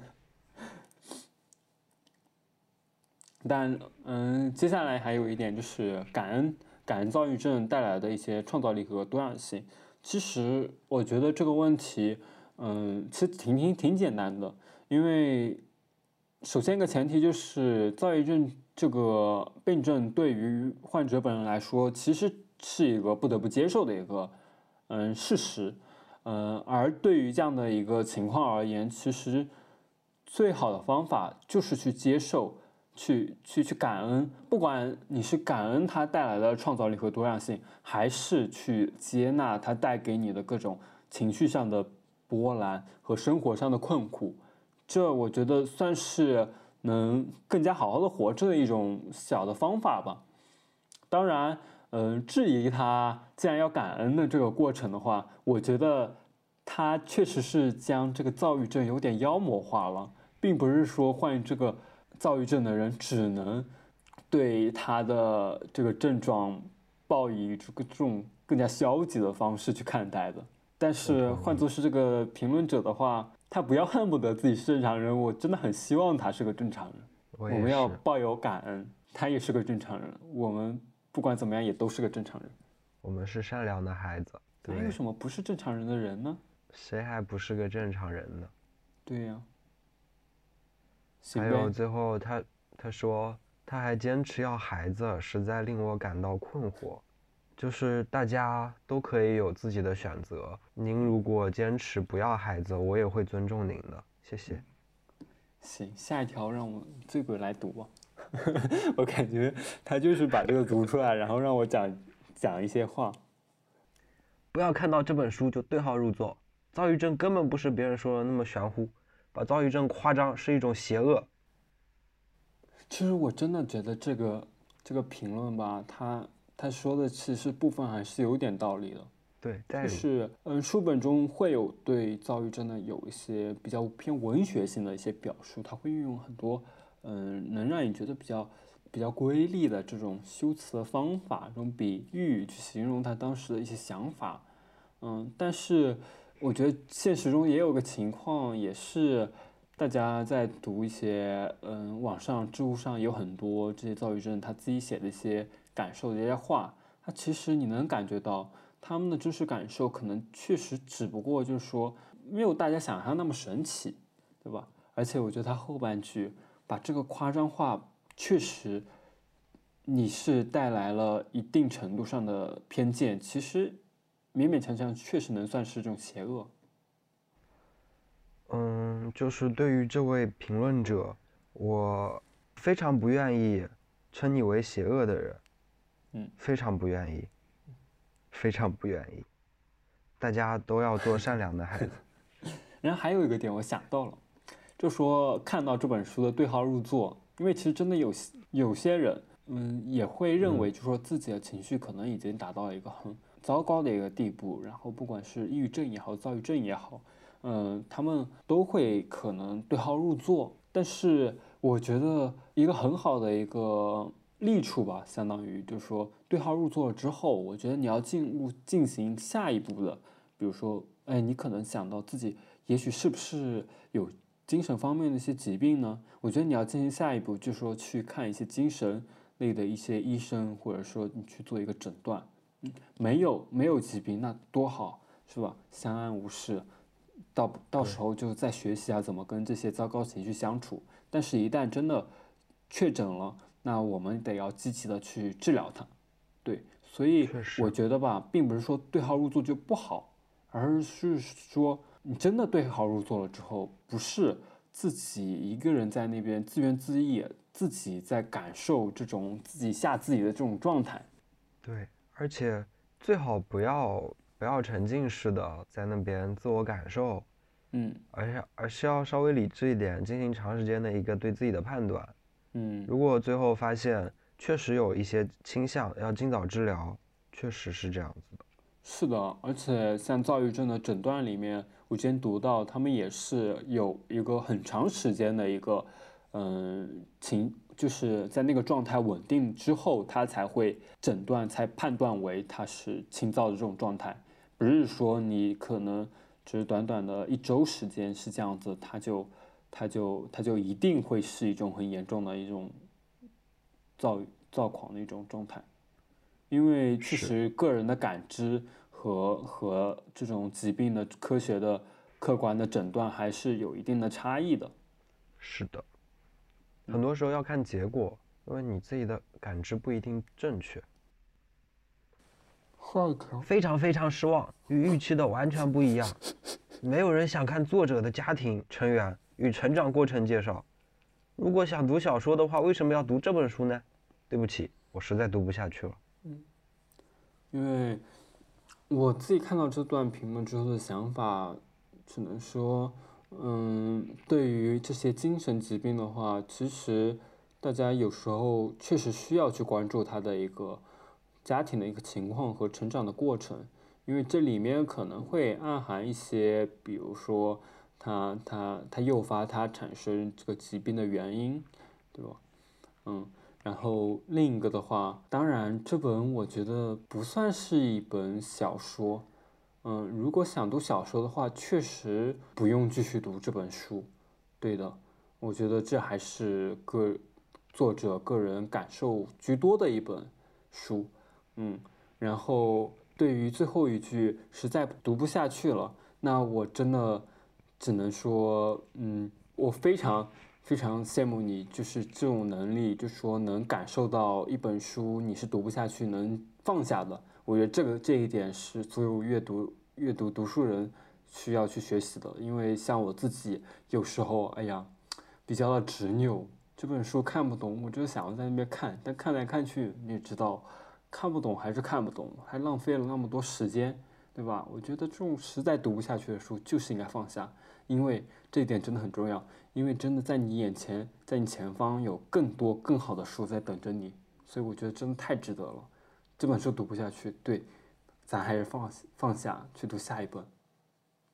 但，嗯，接下来还有一点就是感恩，感恩躁郁症带来的一些创造力和多样性。其实，我觉得这个问题，嗯，其实挺挺挺简单的。因为，首先一个前提就是，躁郁症这个病症对于患者本人来说，其实是一个不得不接受的一个，嗯，事实，嗯，而对于这样的一个情况而言，其实最好的方法就是去接受，去去去感恩，不管你是感恩它带来的创造力和多样性，还是去接纳它带给你的各种情绪上的波澜和生活上的困苦。这我觉得算是能更加好好的活着的一种小的方法吧。当然，嗯，质疑他既然要感恩的这个过程的话，我觉得他确实是将这个躁郁症有点妖魔化了，并不是说患这个躁郁症的人只能对他的这个症状抱以这个这种更加消极的方式去看待的。但是换作是这个评论者的话。他不要恨不得自己是正常人，我真的很希望他是个正常人。我们要抱有感恩，他也是个正常人。我们不管怎么样也都是个正常人。我们是善良的孩子。还有什么不是正常人的人呢？谁还不是个正常人呢？对呀。还有最后他他说他还坚持要孩子，实在令我感到困惑。就是大家都可以有自己的选择。您如果坚持不要孩子，我也会尊重您的。谢谢。行，下一条让我醉鬼来读吧。<laughs> 我感觉他就是把这个读出来，然后让我讲讲一些话。不要看到这本书就对号入座。躁郁症根本不是别人说的那么玄乎，把躁郁症夸张是一种邪恶。其实我真的觉得这个这个评论吧，他。他说的其实部分还是有点道理的，对，就是嗯，书本中会有对躁郁症的有一些比较偏文学性的一些表述，他会运用很多嗯，能让你觉得比较比较瑰丽的这种修辞的方法，这种比喻去形容他当时的一些想法，嗯，但是我觉得现实中也有个情况，也是大家在读一些嗯，网上知乎上有很多这些躁郁症他自己写的一些。感受的一些话，他其实你能感觉到他们的真实感受，可能确实只不过就是说没有大家想象那么神奇，对吧？而且我觉得他后半句把这个夸张化，确实你是带来了一定程度上的偏见，其实勉勉强强确实能算是一种邪恶。嗯，就是对于这位评论者，我非常不愿意称你为邪恶的人。嗯，非常不愿意，非常不愿意。大家都要做善良的孩子。<laughs> 然后还有一个点，我想到了，就说看到这本书的对号入座，因为其实真的有有些人，嗯，也会认为，就说自己的情绪可能已经达到了一个很糟糕的一个地步，然后不管是抑郁症也好，躁郁症也好，嗯，他们都会可能对号入座。但是我觉得一个很好的一个利处吧，相当于就是说对号入座了之后，我觉得你要进入进行下一步的，比如说，哎，你可能想到自己也许是不是有精神方面的一些疾病呢？我觉得你要进行下一步，就是说去看一些精神类的一些医生，或者说你去做一个诊断。嗯，没有没有疾病那多好，是吧？相安无事。到到时候就在学习啊，怎么跟这些糟糕情绪相处。但是，一旦真的确诊了，那我们得要积极的去治疗它。对，所以我觉得吧，并不是说对号入座就不好，而是说你真的对号入座了之后，不是自己一个人在那边自怨自艾，自己在感受这种自己吓自己的这种状态。对，而且最好不要。不要沉浸式的在那边自我感受，嗯，而是而是要稍微理智一点，进行长时间的一个对自己的判断，嗯，如果最后发现确实有一些倾向，要尽早治疗，确实是这样子的。是的，而且像躁郁症的诊断里面，我之前读到他们也是有一个很长时间的一个，嗯，情。就是在那个状态稳定之后，他才会诊断，才判断为他是轻躁的这种状态。不是说你可能只是短短的一周时间是这样子，他就他就他就一定会是一种很严重的一种躁躁狂的一种状态。因为确实个人的感知和和这种疾病的科学的客观的诊断还是有一定的差异的。是的。很多时候要看结果，因为你自己的感知不一定正确。非常非常失望，与预期的完全不一样。没有人想看作者的家庭成员与成长过程介绍。如果想读小说的话，为什么要读这本书呢？对不起，我实在读不下去了。因为我自己看到这段评论之后的想法，只能说。嗯，对于这些精神疾病的话，其实大家有时候确实需要去关注他的一个家庭的一个情况和成长的过程，因为这里面可能会暗含一些，比如说他他他诱发他产生这个疾病的原因，对吧？嗯，然后另一个的话，当然这本我觉得不算是一本小说。嗯，如果想读小说的话，确实不用继续读这本书。对的，我觉得这还是个作者个人感受居多的一本书。嗯，然后对于最后一句实在读不下去了，那我真的只能说，嗯，我非常非常羡慕你，就是这种能力，就是说能感受到一本书你是读不下去，能放下的。我觉得这个这一点是所有阅读阅读读书人需要去学习的，因为像我自己有时候，哎呀，比较的执拗，这本书看不懂，我就想要在那边看，但看来看去，你也知道，看不懂还是看不懂，还浪费了那么多时间，对吧？我觉得这种实在读不下去的书，就是应该放下，因为这一点真的很重要，因为真的在你眼前，在你前方有更多更好的书在等着你，所以我觉得真的太值得了。这本书读不下去，对，咱还是放放下去读下一本，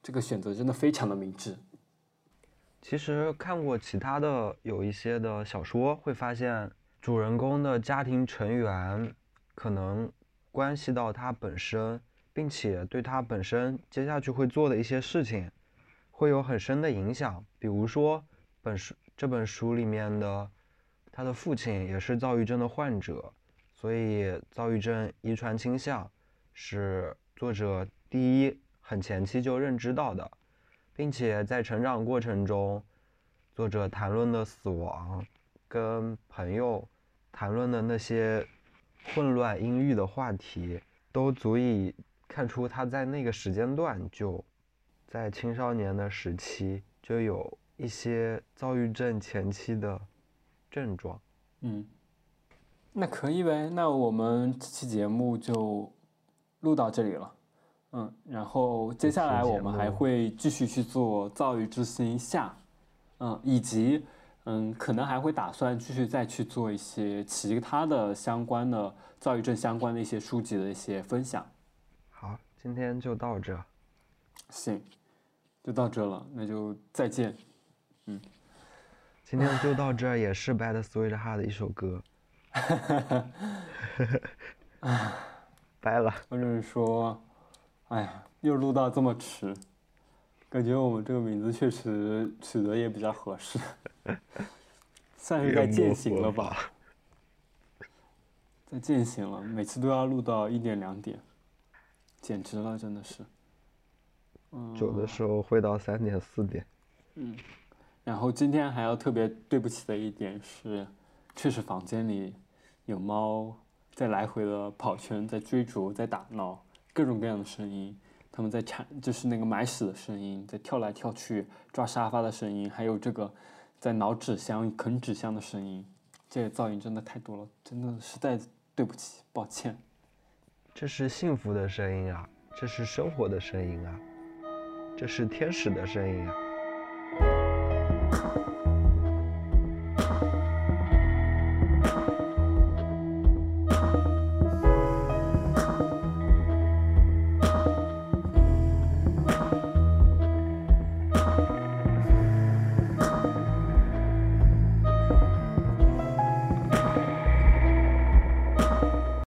这个选择真的非常的明智。其实看过其他的有一些的小说，会发现主人公的家庭成员可能关系到他本身，并且对他本身接下去会做的一些事情，会有很深的影响。比如说本书这本书里面的他的父亲也是躁郁症的患者。所以，躁郁症遗传倾向是作者第一很前期就认知到的，并且在成长过程中，作者谈论的死亡，跟朋友谈论的那些混乱阴郁的话题，都足以看出他在那个时间段就在青少年的时期就有一些躁郁症前期的症状。嗯。那可以呗，那我们这期节目就录到这里了，嗯，然后接下来我们还会继续去做《躁郁之心下》，嗯，以及嗯，可能还会打算继续再去做一些其他的相关的躁郁症相关的一些书籍的一些分享。今天就到这。行，就到这了，那就再见。嗯，今天就到这，也是 Bad Sweet Heart 的一首歌。哈哈哈啊，拜了。或者是说，哎呀，又录到这么迟，感觉我们这个名字确实取得也比较合适，算是在践行了吧？在践行了，每次都要录到一点两点，简直了，真的是。有的时候会到三点四点。嗯，然后今天还要特别对不起的一点是，确实房间里有猫在来回的跑圈，在追逐，在打闹，各种各样的声音，它们在铲，就是那个埋屎的声音，在跳来跳去抓沙发的声音，还有这个在挠纸箱、啃纸箱的声音，这个噪音真的太多了，真的实在对不起，抱歉。这是幸福的声音啊这是生活的声音啊这是天使的声音啊。